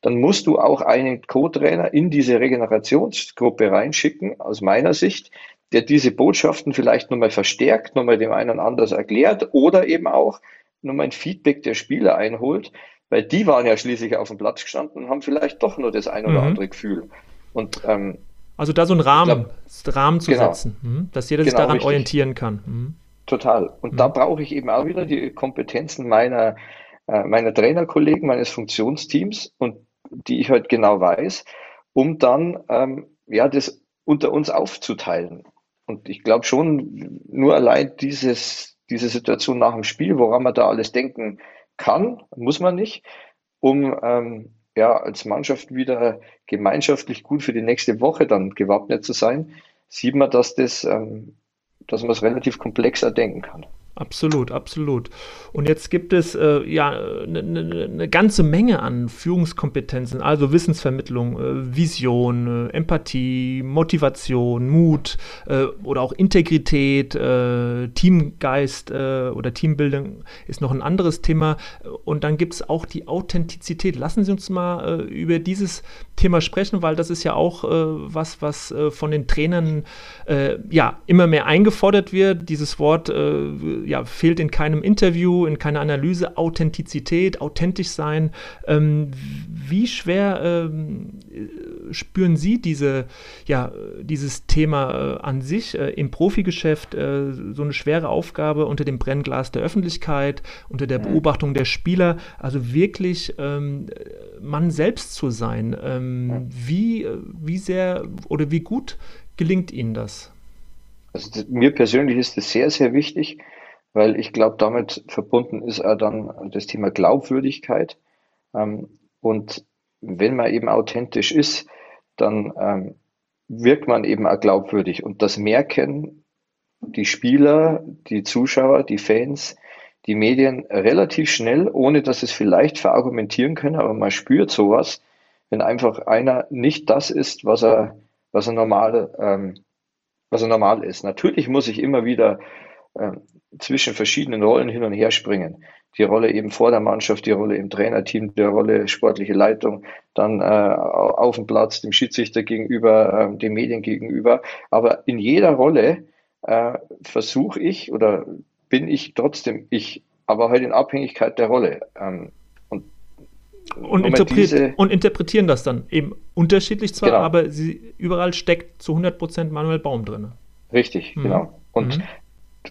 dann musst du auch einen Co-Trainer in diese Regenerationsgruppe reinschicken, aus meiner Sicht, der diese Botschaften vielleicht nochmal verstärkt, nochmal dem einen anders erklärt oder eben auch nur mein Feedback der Spieler einholt, weil die waren ja schließlich auf dem Platz gestanden und haben vielleicht doch nur das ein oder mhm. andere Gefühl. Und, ähm, also da so einen Rahmen, glaub, Rahmen zu genau, setzen, mhm. dass jeder sich genau, daran richtig. orientieren kann. Mhm. Total. Und da mhm. brauche ich eben auch wieder die Kompetenzen meiner, äh, meiner Trainerkollegen, meines Funktionsteams und die ich halt genau weiß, um dann ähm, ja das unter uns aufzuteilen. Und ich glaube schon, nur allein dieses, diese Situation nach dem Spiel, woran man da alles denken kann, muss man nicht, um ähm, ja, als Mannschaft wieder gemeinschaftlich gut für die nächste Woche dann gewappnet zu sein, sieht man, dass das, ähm, dass man es relativ komplexer denken kann. Absolut, absolut. Und jetzt gibt es äh, ja eine ne, ne ganze Menge an Führungskompetenzen, also Wissensvermittlung, äh, Vision, äh, Empathie, Motivation, Mut äh, oder auch Integrität, äh, Teamgeist äh, oder Teambildung ist noch ein anderes Thema. Und dann gibt es auch die Authentizität. Lassen Sie uns mal über dieses Thema sprechen, weil das ist ja auch was, was von den Trainern ja immer mehr eingefordert wird. Dieses Wort ja, fehlt in keinem Interview, in keiner Analyse Authentizität, authentisch sein. Ähm, wie schwer ähm, spüren Sie diese, ja, dieses Thema äh, an sich äh, im Profigeschäft, äh, so eine schwere Aufgabe unter dem Brennglas der Öffentlichkeit, unter der Beobachtung der Spieler, also wirklich ähm, Mann selbst zu sein? Ähm, wie, äh, wie sehr oder wie gut gelingt Ihnen das? Also mir persönlich ist es sehr, sehr wichtig, weil ich glaube, damit verbunden ist auch dann das Thema Glaubwürdigkeit. Ähm, und wenn man eben authentisch ist, dann ähm, wirkt man eben auch glaubwürdig. Und das merken die Spieler, die Zuschauer, die Fans, die Medien relativ schnell, ohne dass es vielleicht verargumentieren können, aber man spürt sowas, wenn einfach einer nicht das ist, was er, was er normal, ähm, was er normal ist. Natürlich muss ich immer wieder ähm, zwischen verschiedenen Rollen hin und her springen. Die Rolle eben vor der Mannschaft, die Rolle im Trainerteam, die Rolle sportliche Leitung, dann äh, auf dem Platz, dem Schiedsrichter gegenüber, äh, den Medien gegenüber. Aber in jeder Rolle äh, versuche ich oder bin ich trotzdem ich, aber halt in Abhängigkeit der Rolle. Ähm, und, und, interpret und, interpretieren das dann eben unterschiedlich zwar, genau. aber sie, überall steckt zu 100% Manuel Baum drin. Richtig, mhm. genau. Und mhm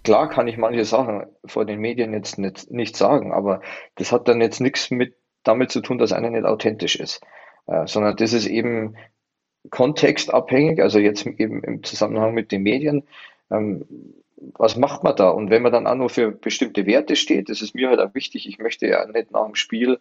klar kann ich manche Sachen vor den Medien jetzt nicht, nicht sagen, aber das hat dann jetzt nichts mit damit zu tun, dass einer nicht authentisch ist, äh, sondern das ist eben kontextabhängig, also jetzt eben im Zusammenhang mit den Medien. Ähm, was macht man da? Und wenn man dann auch nur für bestimmte Werte steht, das ist mir halt auch wichtig. Ich möchte ja nicht nach dem Spiel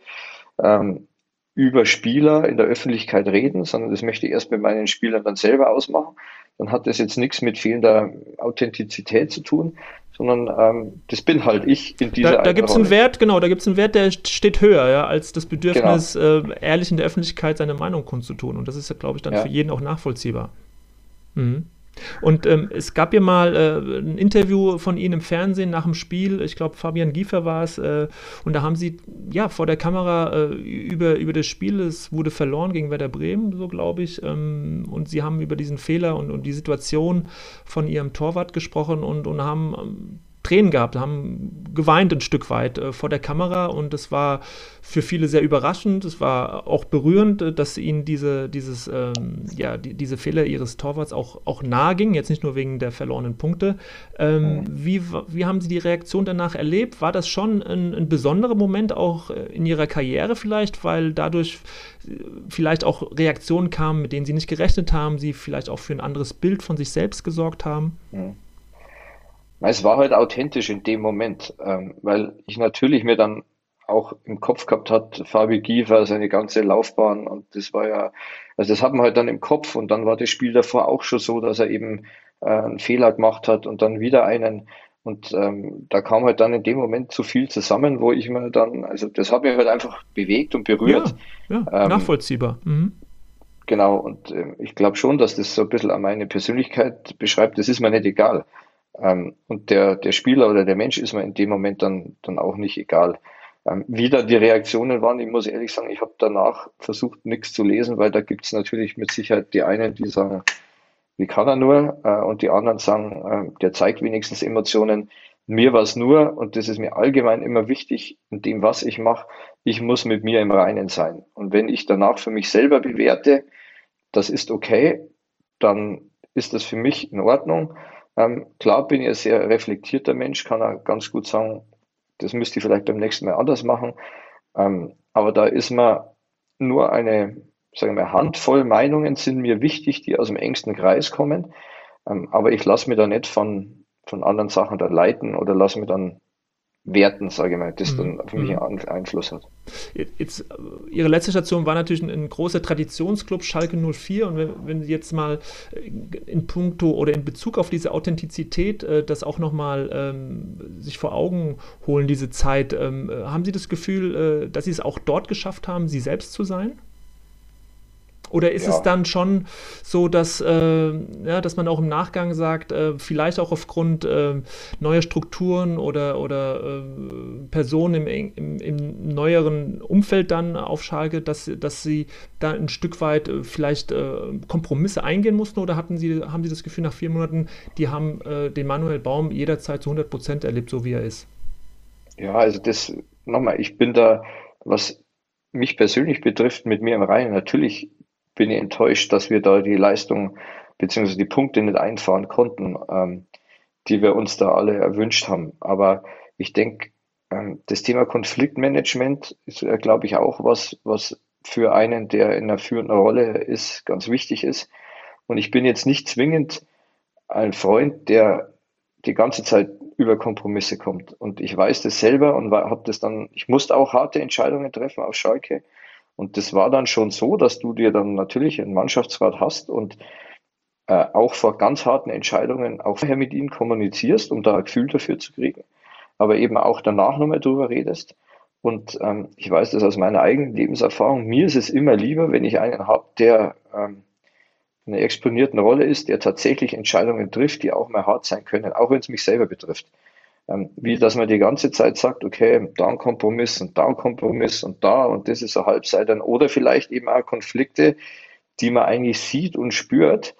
ähm, über Spieler in der Öffentlichkeit reden, sondern das möchte ich erst mit meinen Spielern dann selber ausmachen. Dann hat das jetzt nichts mit fehlender Authentizität zu tun, sondern ähm, das bin halt ich in dieser Da, da gibt es einen Wert, genau, da gibt es einen Wert, der steht höher, ja, als das Bedürfnis, genau. äh, ehrlich in der Öffentlichkeit seine Meinung kundzutun. Und das ist ja, glaube ich, dann ja. für jeden auch nachvollziehbar. Mhm. Und ähm, es gab ja mal äh, ein Interview von Ihnen im Fernsehen nach dem Spiel, ich glaube Fabian Giefer war es, äh, und da haben Sie ja vor der Kamera äh, über, über das Spiel, es wurde verloren gegen Werder Bremen, so glaube ich, ähm, und Sie haben über diesen Fehler und, und die Situation von Ihrem Torwart gesprochen und, und haben ähm, Tränen gehabt, haben geweint ein Stück weit äh, vor der Kamera und es war für viele sehr überraschend. Es war auch berührend, äh, dass ihnen diese, dieses, ähm, ja, die, diese Fehler ihres Torwarts auch, auch nahe gingen, jetzt nicht nur wegen der verlorenen Punkte. Ähm, wie, wie haben Sie die Reaktion danach erlebt? War das schon ein, ein besonderer Moment auch äh, in Ihrer Karriere vielleicht, weil dadurch äh, vielleicht auch Reaktionen kamen, mit denen Sie nicht gerechnet haben, Sie vielleicht auch für ein anderes Bild von sich selbst gesorgt haben? Mhm. Es war halt authentisch in dem Moment, ähm, weil ich natürlich mir dann auch im Kopf gehabt hat, Fabi Giefer, seine ganze Laufbahn und das war ja, also das hat man halt dann im Kopf und dann war das Spiel davor auch schon so, dass er eben äh, einen Fehler gemacht hat und dann wieder einen und ähm, da kam halt dann in dem Moment zu viel zusammen, wo ich mir dann, also das hat mich halt einfach bewegt und berührt. Ja, ja ähm, nachvollziehbar. Mhm. Genau, und äh, ich glaube schon, dass das so ein bisschen an meine Persönlichkeit beschreibt, das ist mir nicht egal. Ähm, und der, der Spieler oder der Mensch ist mir in dem Moment dann, dann auch nicht egal. Ähm, wie da die Reaktionen waren, ich muss ehrlich sagen, ich habe danach versucht, nichts zu lesen, weil da gibt es natürlich mit Sicherheit die einen, die sagen, wie kann er nur? Äh, und die anderen sagen, äh, der zeigt wenigstens Emotionen. Mir war es nur, und das ist mir allgemein immer wichtig, in dem, was ich mache, ich muss mit mir im Reinen sein. Und wenn ich danach für mich selber bewerte, das ist okay, dann ist das für mich in Ordnung. Ähm, klar bin ich ein sehr reflektierter Mensch, kann auch ganz gut sagen, das müsste ich vielleicht beim nächsten Mal anders machen. Ähm, aber da ist mir nur eine, sagen wir, Handvoll Meinungen sind mir wichtig, die aus dem engsten Kreis kommen. Ähm, aber ich lasse mich da nicht von, von anderen Sachen da leiten oder lasse mich dann Werten, sage ich mal, das mhm. dann auf mich mhm. Einfluss hat. Jetzt, äh, Ihre letzte Station war natürlich ein, ein großer Traditionsclub, Schalke 04. Und wenn, wenn, Sie jetzt mal äh, in puncto oder in Bezug auf diese Authentizität äh, das auch nochmal ähm, sich vor Augen holen, diese Zeit, ähm, haben Sie das Gefühl, äh, dass Sie es auch dort geschafft haben, Sie selbst zu sein? Oder ist ja. es dann schon so, dass, äh, ja, dass man auch im Nachgang sagt, äh, vielleicht auch aufgrund äh, neuer Strukturen oder, oder äh, Personen im, im, im, neueren Umfeld dann auf Schalke, dass, dass sie da ein Stück weit äh, vielleicht äh, Kompromisse eingehen mussten? Oder hatten sie, haben Sie das Gefühl, nach vier Monaten, die haben den Manuel Baum jederzeit zu 100 Prozent erlebt, so wie er ist? Ja, also das, nochmal, ich bin da, was mich persönlich betrifft, mit mir im Reinen natürlich bin ich enttäuscht, dass wir da die Leistung bzw. die Punkte nicht einfahren konnten, ähm, die wir uns da alle erwünscht haben. Aber ich denke, ähm, das Thema Konfliktmanagement ist, äh, glaube ich, auch was, was für einen, der in einer führenden Rolle ist, ganz wichtig ist. Und ich bin jetzt nicht zwingend ein Freund, der die ganze Zeit über Kompromisse kommt. Und ich weiß das selber und habe das dann, ich musste auch harte Entscheidungen treffen auf Schalke. Und das war dann schon so, dass du dir dann natürlich einen Mannschaftsrat hast und äh, auch vor ganz harten Entscheidungen auch vorher mit ihnen kommunizierst, um da ein Gefühl dafür zu kriegen, aber eben auch danach nochmal drüber redest. Und ähm, ich weiß das aus meiner eigenen Lebenserfahrung. Mir ist es immer lieber, wenn ich einen habe, der ähm, in einer exponierten Rolle ist, der tatsächlich Entscheidungen trifft, die auch mal hart sein können, auch wenn es mich selber betrifft. Ähm, wie dass man die ganze Zeit sagt, okay, da ein Kompromiss und da ein Kompromiss und da und das ist eine Halbseite. Oder vielleicht eben auch Konflikte, die man eigentlich sieht und spürt,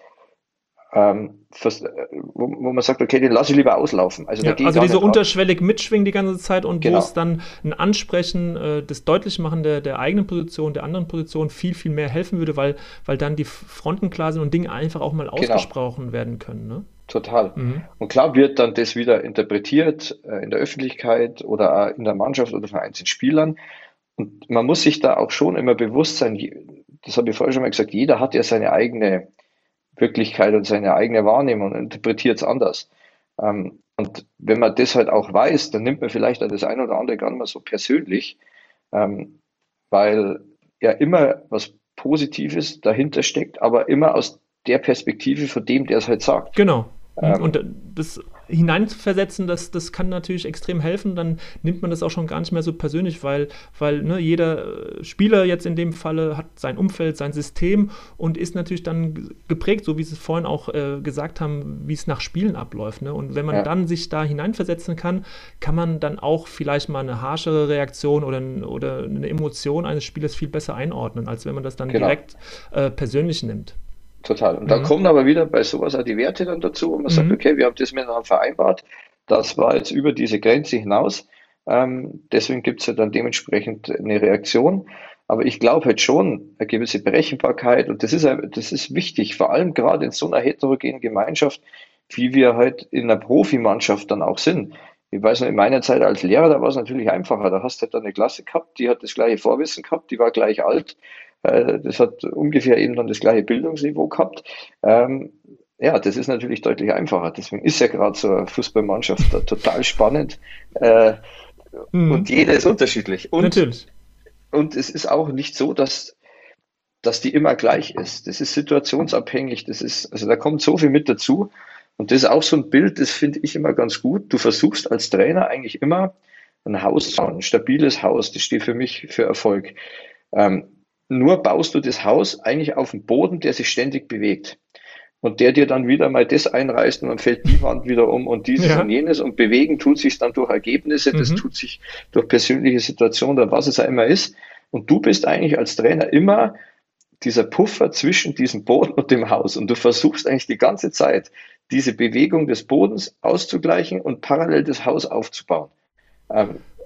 ähm, wo, wo, man sagt, okay, den lasse ich lieber auslaufen. Also, ja, also diese unterschwellig ab. mitschwingen die ganze Zeit und genau. wo es dann ein Ansprechen, äh, das Deutlichmachen der, der eigenen Position, der anderen Position viel, viel mehr helfen würde, weil, weil dann die Fronten klar sind und Dinge einfach auch mal genau. ausgesprochen werden können. Ne? Total. Mhm. Und klar wird dann das wieder interpretiert äh, in der Öffentlichkeit oder auch in der Mannschaft oder von einzelnen Spielern. Und man muss sich da auch schon immer bewusst sein, das habe ich vorher schon mal gesagt, jeder hat ja seine eigene Wirklichkeit und seine eigene Wahrnehmung und interpretiert es anders. Ähm, und wenn man das halt auch weiß, dann nimmt man vielleicht auch das ein oder andere gar nicht mehr so persönlich, ähm, weil ja immer was Positives dahinter steckt, aber immer aus der Perspektive von dem, der es halt sagt. Genau. Ähm, und das hineinzuversetzen, das, das kann natürlich extrem helfen. Dann nimmt man das auch schon gar nicht mehr so persönlich, weil, weil ne, jeder äh, Spieler jetzt in dem Falle hat sein Umfeld, sein System und ist natürlich dann geprägt, so wie Sie es vorhin auch äh, gesagt haben, wie es nach Spielen abläuft. Ne? Und wenn man ja. dann sich da hineinversetzen kann, kann man dann auch vielleicht mal eine harschere Reaktion oder, oder eine Emotion eines Spielers viel besser einordnen, als wenn man das dann genau. direkt äh, persönlich nimmt. Total. Und mhm. da kommen aber wieder bei sowas auch die Werte dann dazu, und man mhm. sagt, okay, wir haben das miteinander vereinbart, das war jetzt über diese Grenze hinaus. Ähm, deswegen gibt es ja dann dementsprechend eine Reaktion. Aber ich glaube halt schon eine gewisse Berechenbarkeit und das ist, das ist wichtig, vor allem gerade in so einer heterogenen Gemeinschaft, wie wir halt in einer Profimannschaft dann auch sind. Ich weiß noch, in meiner Zeit als Lehrer, da war es natürlich einfacher. Da hast du halt eine Klasse gehabt, die hat das gleiche Vorwissen gehabt, die war gleich alt das hat ungefähr eben dann das gleiche Bildungsniveau gehabt. Ähm, ja, das ist natürlich deutlich einfacher. Deswegen ist ja gerade so eine Fußballmannschaft total spannend. Äh, mhm. Und jeder ist unterschiedlich. Und, natürlich. Und es ist auch nicht so, dass, dass die immer gleich ist. Das ist situationsabhängig. Das ist, also da kommt so viel mit dazu. Und das ist auch so ein Bild, das finde ich immer ganz gut. Du versuchst als Trainer eigentlich immer ein Haus zu bauen, ein stabiles Haus. Das steht für mich für Erfolg. Ähm, nur baust du das Haus eigentlich auf dem Boden, der sich ständig bewegt. Und der dir dann wieder mal das einreißt und dann fällt die Wand wieder um und dieses ja. und jenes und bewegen tut sich dann durch Ergebnisse, mhm. das tut sich durch persönliche Situationen oder was es auch immer ist. Und du bist eigentlich als Trainer immer dieser Puffer zwischen diesem Boden und dem Haus. Und du versuchst eigentlich die ganze Zeit, diese Bewegung des Bodens auszugleichen und parallel das Haus aufzubauen.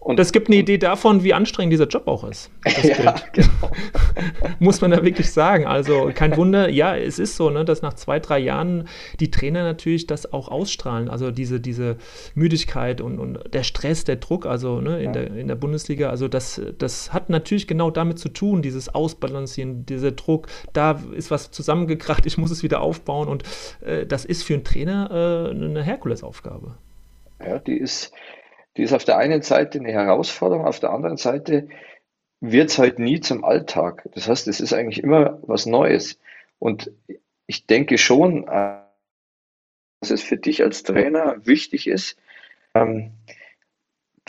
Und das gibt eine Idee davon, wie anstrengend dieser Job auch ist. ja, genau. Muss man da wirklich sagen. Also kein Wunder, ja, es ist so, ne, dass nach zwei, drei Jahren die Trainer natürlich das auch ausstrahlen. Also diese, diese Müdigkeit und, und der Stress, der Druck, also ne, in, ja. der, in der Bundesliga, also das, das hat natürlich genau damit zu tun, dieses Ausbalancieren, dieser Druck, da ist was zusammengekracht, ich muss es wieder aufbauen und äh, das ist für einen Trainer äh, eine Herkulesaufgabe. Ja, die ist die ist auf der einen Seite eine Herausforderung, auf der anderen Seite wird es halt nie zum Alltag. Das heißt, es ist eigentlich immer was Neues. Und ich denke schon, äh, dass es für dich als Trainer wichtig ist, ähm,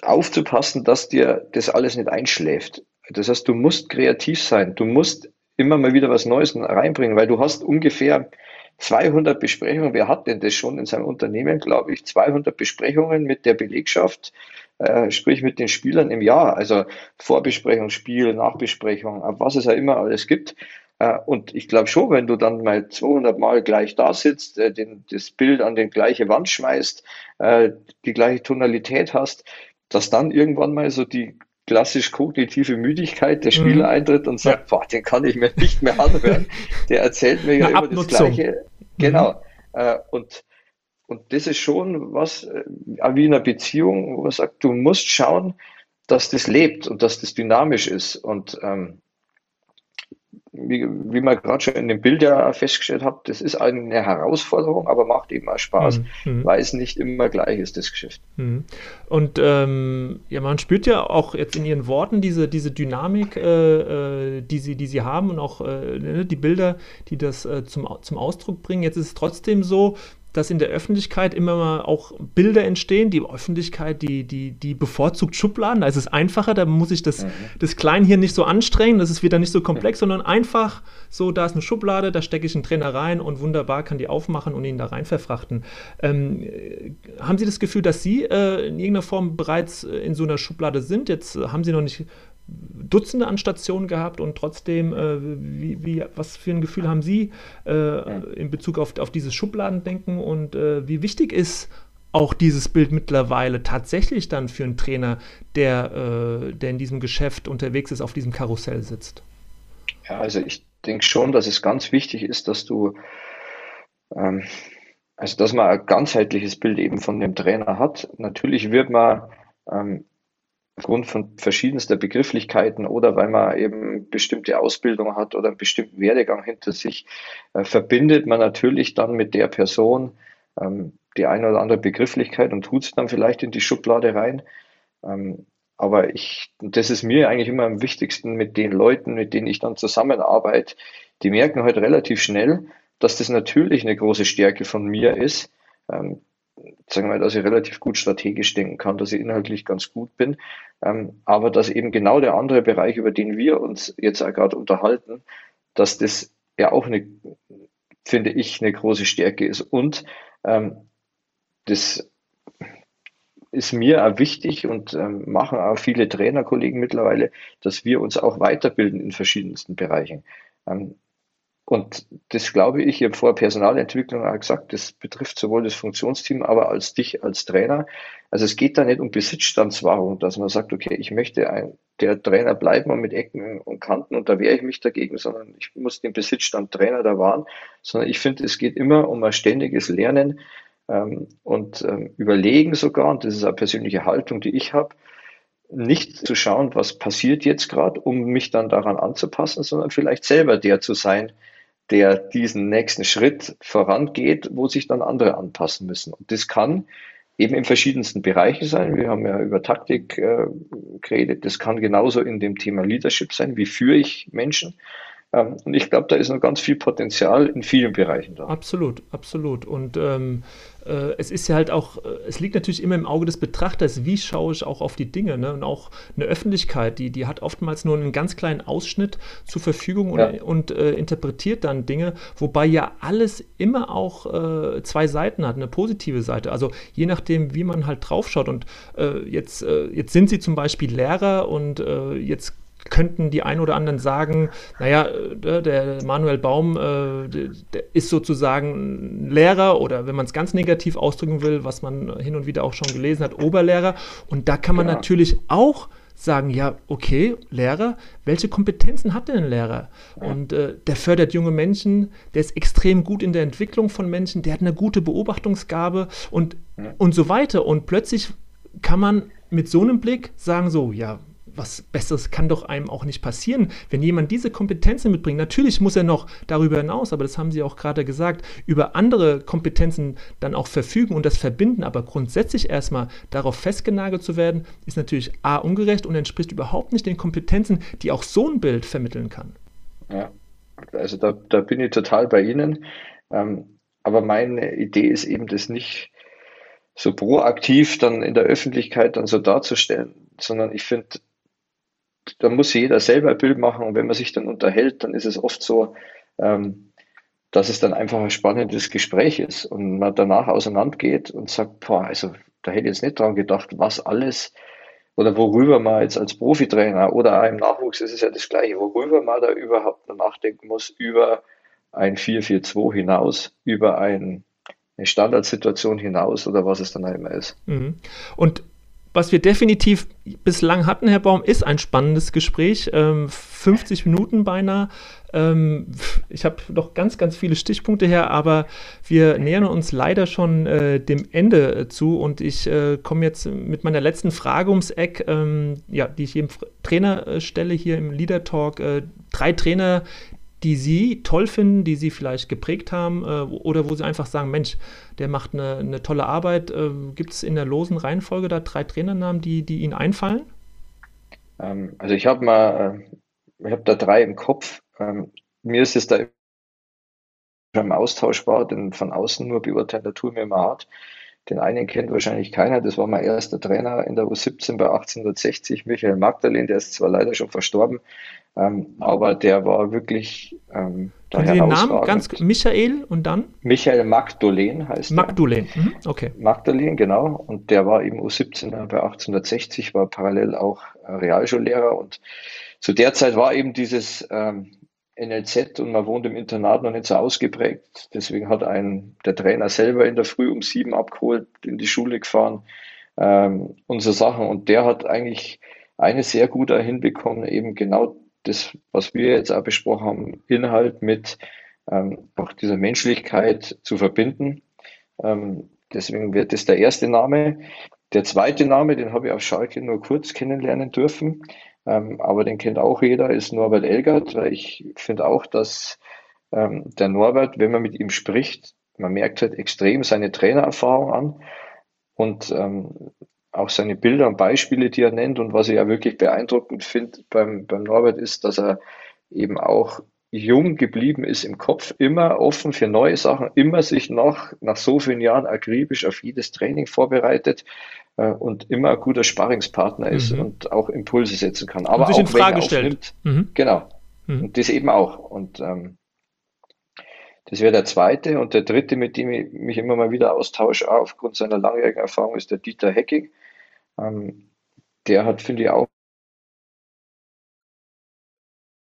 aufzupassen, dass dir das alles nicht einschläft. Das heißt, du musst kreativ sein. Du musst immer mal wieder was Neues reinbringen, weil du hast ungefähr 200 Besprechungen. Wer hat denn das schon in seinem Unternehmen, glaube ich? 200 Besprechungen mit der Belegschaft, äh, sprich mit den Spielern im Jahr. Also Vorbesprechung, Spiel, Nachbesprechung, was es ja immer alles gibt. Äh, und ich glaube schon, wenn du dann mal 200 Mal gleich da sitzt, äh, den, das Bild an die gleiche Wand schmeißt, äh, die gleiche Tonalität hast, dass dann irgendwann mal so die klassisch kognitive Müdigkeit der Spieler mhm. eintritt und sagt, boah, den kann ich mir nicht mehr anhören. Der erzählt mir ja immer das Gleiche. Genau. Mhm. und, und das ist schon was, äh, wie in einer Beziehung, wo man sagt, du musst schauen, dass das lebt und dass das dynamisch ist. Und ähm, wie, wie man gerade schon in dem Bild ja festgestellt hat, das ist eine Herausforderung, aber macht eben auch Spaß, mhm. mhm. weil es nicht immer gleich ist, das Geschäft. Mhm. Und ähm, ja, man spürt ja auch jetzt in Ihren Worten diese, diese Dynamik, äh, äh die, sie, die Sie haben und auch äh, ne, die Bilder, die das äh, zum, zum Ausdruck bringen. Jetzt ist es trotzdem so, dass in der Öffentlichkeit immer mal auch Bilder entstehen. Die Öffentlichkeit, die, die, die bevorzugt Schubladen. Da ist es einfacher, da muss ich das, mhm. das Klein hier nicht so anstrengen, das ist wieder nicht so komplex, mhm. sondern einfach so, da ist eine Schublade, da stecke ich einen Trainer rein und wunderbar kann die aufmachen und ihn da rein verfrachten. Ähm, haben Sie das Gefühl, dass Sie äh, in irgendeiner Form bereits in so einer Schublade sind? Jetzt haben Sie noch nicht Dutzende an Stationen gehabt und trotzdem, äh, wie, wie, was für ein Gefühl haben Sie äh, in Bezug auf, auf dieses Schubladendenken und äh, wie wichtig ist auch dieses Bild mittlerweile tatsächlich dann für einen Trainer, der, äh, der in diesem Geschäft unterwegs ist, auf diesem Karussell sitzt? Ja, also ich denke schon, dass es ganz wichtig ist, dass du, ähm, also dass man ein ganzheitliches Bild eben von dem Trainer hat. Natürlich wird man ähm, aufgrund von verschiedenster Begrifflichkeiten oder weil man eben bestimmte Ausbildung hat oder einen bestimmten Werdegang hinter sich, äh, verbindet man natürlich dann mit der Person ähm, die eine oder andere Begrifflichkeit und tut es dann vielleicht in die Schublade rein. Ähm, aber ich, das ist mir eigentlich immer am wichtigsten mit den Leuten, mit denen ich dann zusammenarbeite. Die merken halt relativ schnell, dass das natürlich eine große Stärke von mir ist. Ähm, sagen wir dass ich relativ gut strategisch denken kann, dass ich inhaltlich ganz gut bin, ähm, aber dass eben genau der andere Bereich, über den wir uns jetzt gerade unterhalten, dass das ja auch eine, finde ich, eine große Stärke ist. Und ähm, das ist mir auch wichtig und ähm, machen auch viele Trainerkollegen mittlerweile, dass wir uns auch weiterbilden in verschiedensten Bereichen. Ähm, und das glaube ich, ich habe vor Personalentwicklung auch gesagt, das betrifft sowohl das Funktionsteam, aber als dich als Trainer. Also es geht da nicht um Besitzstandswahrung, dass man sagt, okay, ich möchte ein, der Trainer bleiben und mit Ecken und Kanten und da wehre ich mich dagegen, sondern ich muss den Besitzstand Trainer da wahren, sondern ich finde, es geht immer um ein ständiges Lernen ähm, und ähm, Überlegen sogar, und das ist eine persönliche Haltung, die ich habe, nicht zu schauen, was passiert jetzt gerade, um mich dann daran anzupassen, sondern vielleicht selber der zu sein, der diesen nächsten Schritt vorangeht, wo sich dann andere anpassen müssen. Und das kann eben in verschiedensten Bereichen sein. Wir haben ja über Taktik äh, geredet. Das kann genauso in dem Thema Leadership sein. Wie führe ich Menschen? Ähm, und ich glaube, da ist noch ganz viel Potenzial in vielen Bereichen da. Absolut, absolut. Und ähm, äh, es ist ja halt auch, äh, es liegt natürlich immer im Auge des Betrachters, wie schaue ich auch auf die Dinge. Ne? Und auch eine Öffentlichkeit, die, die hat oftmals nur einen ganz kleinen Ausschnitt zur Verfügung und, ja. und äh, interpretiert dann Dinge, wobei ja alles immer auch äh, zwei Seiten hat, eine positive Seite. Also je nachdem, wie man halt draufschaut. Und äh, jetzt, jetzt sind sie zum Beispiel Lehrer und jetzt könnten die ein oder anderen sagen, naja, äh, der Manuel Baum äh, der ist sozusagen Lehrer oder wenn man es ganz negativ ausdrücken will, was man hin und wieder auch schon gelesen hat, Oberlehrer. Und da kann man ja. natürlich auch sagen, ja, okay, Lehrer, welche Kompetenzen hat denn ein Lehrer? Und äh, der fördert junge Menschen, der ist extrem gut in der Entwicklung von Menschen, der hat eine gute Beobachtungsgabe und, und so weiter. Und plötzlich kann man mit so einem Blick sagen, so, ja, was Besseres kann doch einem auch nicht passieren, wenn jemand diese Kompetenzen mitbringt. Natürlich muss er noch darüber hinaus, aber das haben Sie auch gerade gesagt, über andere Kompetenzen dann auch verfügen und das verbinden. Aber grundsätzlich erstmal darauf festgenagelt zu werden, ist natürlich A ungerecht und entspricht überhaupt nicht den Kompetenzen, die auch so ein Bild vermitteln kann. Ja, also da, da bin ich total bei Ihnen. Ähm, aber meine Idee ist eben, das nicht so proaktiv dann in der Öffentlichkeit dann so darzustellen, sondern ich finde, da muss jeder selber ein Bild machen und wenn man sich dann unterhält, dann ist es oft so, ähm, dass es dann einfach ein spannendes Gespräch ist und man danach auseinandergeht und sagt, boah, also da hätte ich jetzt nicht dran gedacht, was alles oder worüber man jetzt als Profitrainer oder im Nachwuchs ist es ja das Gleiche, worüber man da überhaupt nachdenken muss über ein 4-4-2 hinaus, über ein, eine Standardsituation hinaus oder was es dann immer ist. Mhm. Und was wir definitiv bislang hatten, Herr Baum, ist ein spannendes Gespräch. Ähm, 50 Minuten beinahe. Ähm, ich habe noch ganz, ganz viele Stichpunkte her, aber wir nähern uns leider schon äh, dem Ende äh, zu und ich äh, komme jetzt mit meiner letzten Frage ums Eck, ähm, ja, die ich jedem Trainer äh, stelle hier im Leader Talk. Äh, drei Trainer, die Sie toll finden, die Sie vielleicht geprägt haben äh, oder wo Sie einfach sagen, Mensch, der macht eine, eine tolle Arbeit. Äh, Gibt es in der losen Reihenfolge da drei Trainernamen, die, die Ihnen einfallen? Ähm, also ich habe mal, äh, ich habe da drei im Kopf. Ähm, mir ist es da im Austausch war, denn von außen nur beurteilen, da tue mir immer hart. Den einen kennt wahrscheinlich keiner, das war mein erster Trainer in der U17 bei 1860, Michael Magdalene, der ist zwar leider schon verstorben, ähm, aber der war wirklich ähm, da Sie den Namen ganz Michael und dann? Michael Magdalene heißt Magdalene, mhm. okay. Magdalene, genau. Und der war eben U17 bei 1860, war parallel auch Realschullehrer und zu der Zeit war eben dieses ähm, NLZ und man wohnt im Internat noch nicht so ausgeprägt. Deswegen hat ein der Trainer selber in der Früh um sieben abgeholt, in die Schule gefahren ähm, und so Sachen. Und der hat eigentlich eine sehr gut hinbekommen, eben genau das, was wir jetzt auch besprochen haben, Inhalt mit ähm, auch dieser Menschlichkeit zu verbinden. Ähm, deswegen wird das der erste Name. Der zweite Name, den habe ich auf Schalke nur kurz kennenlernen dürfen, ähm, aber den kennt auch jeder, ist Norbert Elgert, weil ich finde auch, dass ähm, der Norbert, wenn man mit ihm spricht, man merkt halt extrem seine Trainererfahrung an und ähm, auch seine Bilder und Beispiele, die er nennt. Und was ich ja wirklich beeindruckend finde beim, beim Norbert ist, dass er eben auch jung geblieben ist im Kopf, immer offen für neue Sachen, immer sich noch nach so vielen Jahren akribisch auf jedes Training vorbereitet äh, und immer ein guter Sparringspartner ist mhm. und auch Impulse setzen kann. Aber und sich auch in Frage stellt. Mhm. Genau. Mhm. Und das eben auch. Und ähm, das wäre der zweite. Und der dritte, mit dem ich mich immer mal wieder austausche, aufgrund seiner langjährigen Erfahrung, ist der Dieter Hecking. Ähm, der hat, finde ich, auch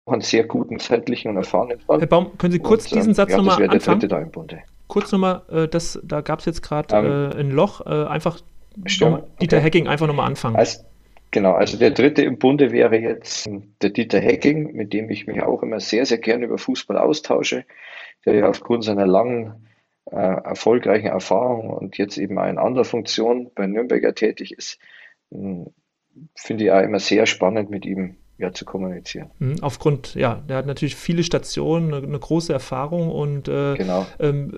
einen sehr guten zeitlichen und erfahrenen Fall. Herr Baum, können Sie kurz und, diesen ähm, Satz ja, nochmal anfangen? Der dritte da im Bunde. Kurz nochmal, äh, da gab es jetzt gerade ähm, äh, ein Loch, äh, einfach Stimmt, Dieter okay. Hacking einfach nochmal anfangen. Als, genau, also der dritte im Bunde wäre jetzt der Dieter Hacking, mit dem ich mich auch immer sehr, sehr gerne über Fußball austausche, der ja aufgrund seiner langen, äh, erfolgreichen Erfahrung und jetzt eben in anderer Funktion bei Nürnberger tätig ist, finde ich auch immer sehr spannend mit ihm ja, zu kommunizieren. Mhm, aufgrund, ja, der hat natürlich viele Stationen, eine, eine große Erfahrung und äh, genau. ähm,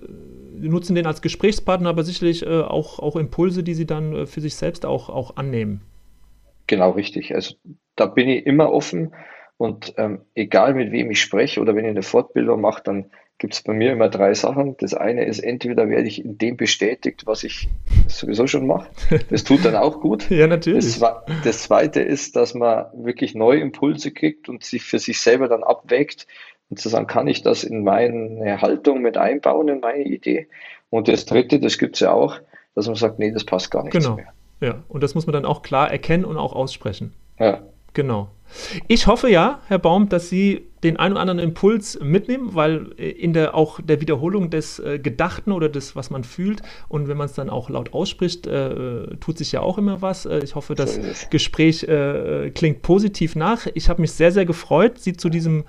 nutzen den als Gesprächspartner, aber sicherlich äh, auch, auch Impulse, die sie dann äh, für sich selbst auch, auch annehmen. Genau, richtig. Also da bin ich immer offen und ähm, egal mit wem ich spreche oder wenn ich eine Fortbildung mache, dann gibt es bei mir immer drei Sachen. Das eine ist, entweder werde ich in dem bestätigt, was ich sowieso schon mache. Das tut dann auch gut. ja, natürlich. Das, das, zweite ist, dass man wirklich neue Impulse kriegt und sich für sich selber dann abwägt und zu sagen, kann ich das in meine Haltung mit einbauen, in meine Idee? Und das dritte, das gibt es ja auch, dass man sagt, nee, das passt gar nicht genau. mehr. Ja, und das muss man dann auch klar erkennen und auch aussprechen. Ja. Genau. Ich hoffe ja, Herr Baum, dass Sie den einen oder anderen Impuls mitnehmen, weil äh, in der auch der Wiederholung des äh, Gedachten oder des, was man fühlt und wenn man es dann auch laut ausspricht, äh, äh, tut sich ja auch immer was. Äh, ich hoffe, das Gespräch klingt positiv nach. Ich habe mich sehr, sehr gefreut, Sie zu diesem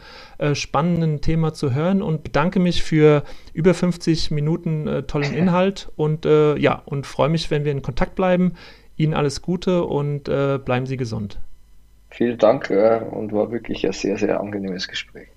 spannenden Thema zu hören und bedanke mich für über 50 Minuten tollen Inhalt und ja, und freue mich, wenn wir in Kontakt bleiben. Ihnen alles Gute und bleiben Sie gesund. Vielen Dank äh, und war wirklich ein sehr, sehr angenehmes Gespräch.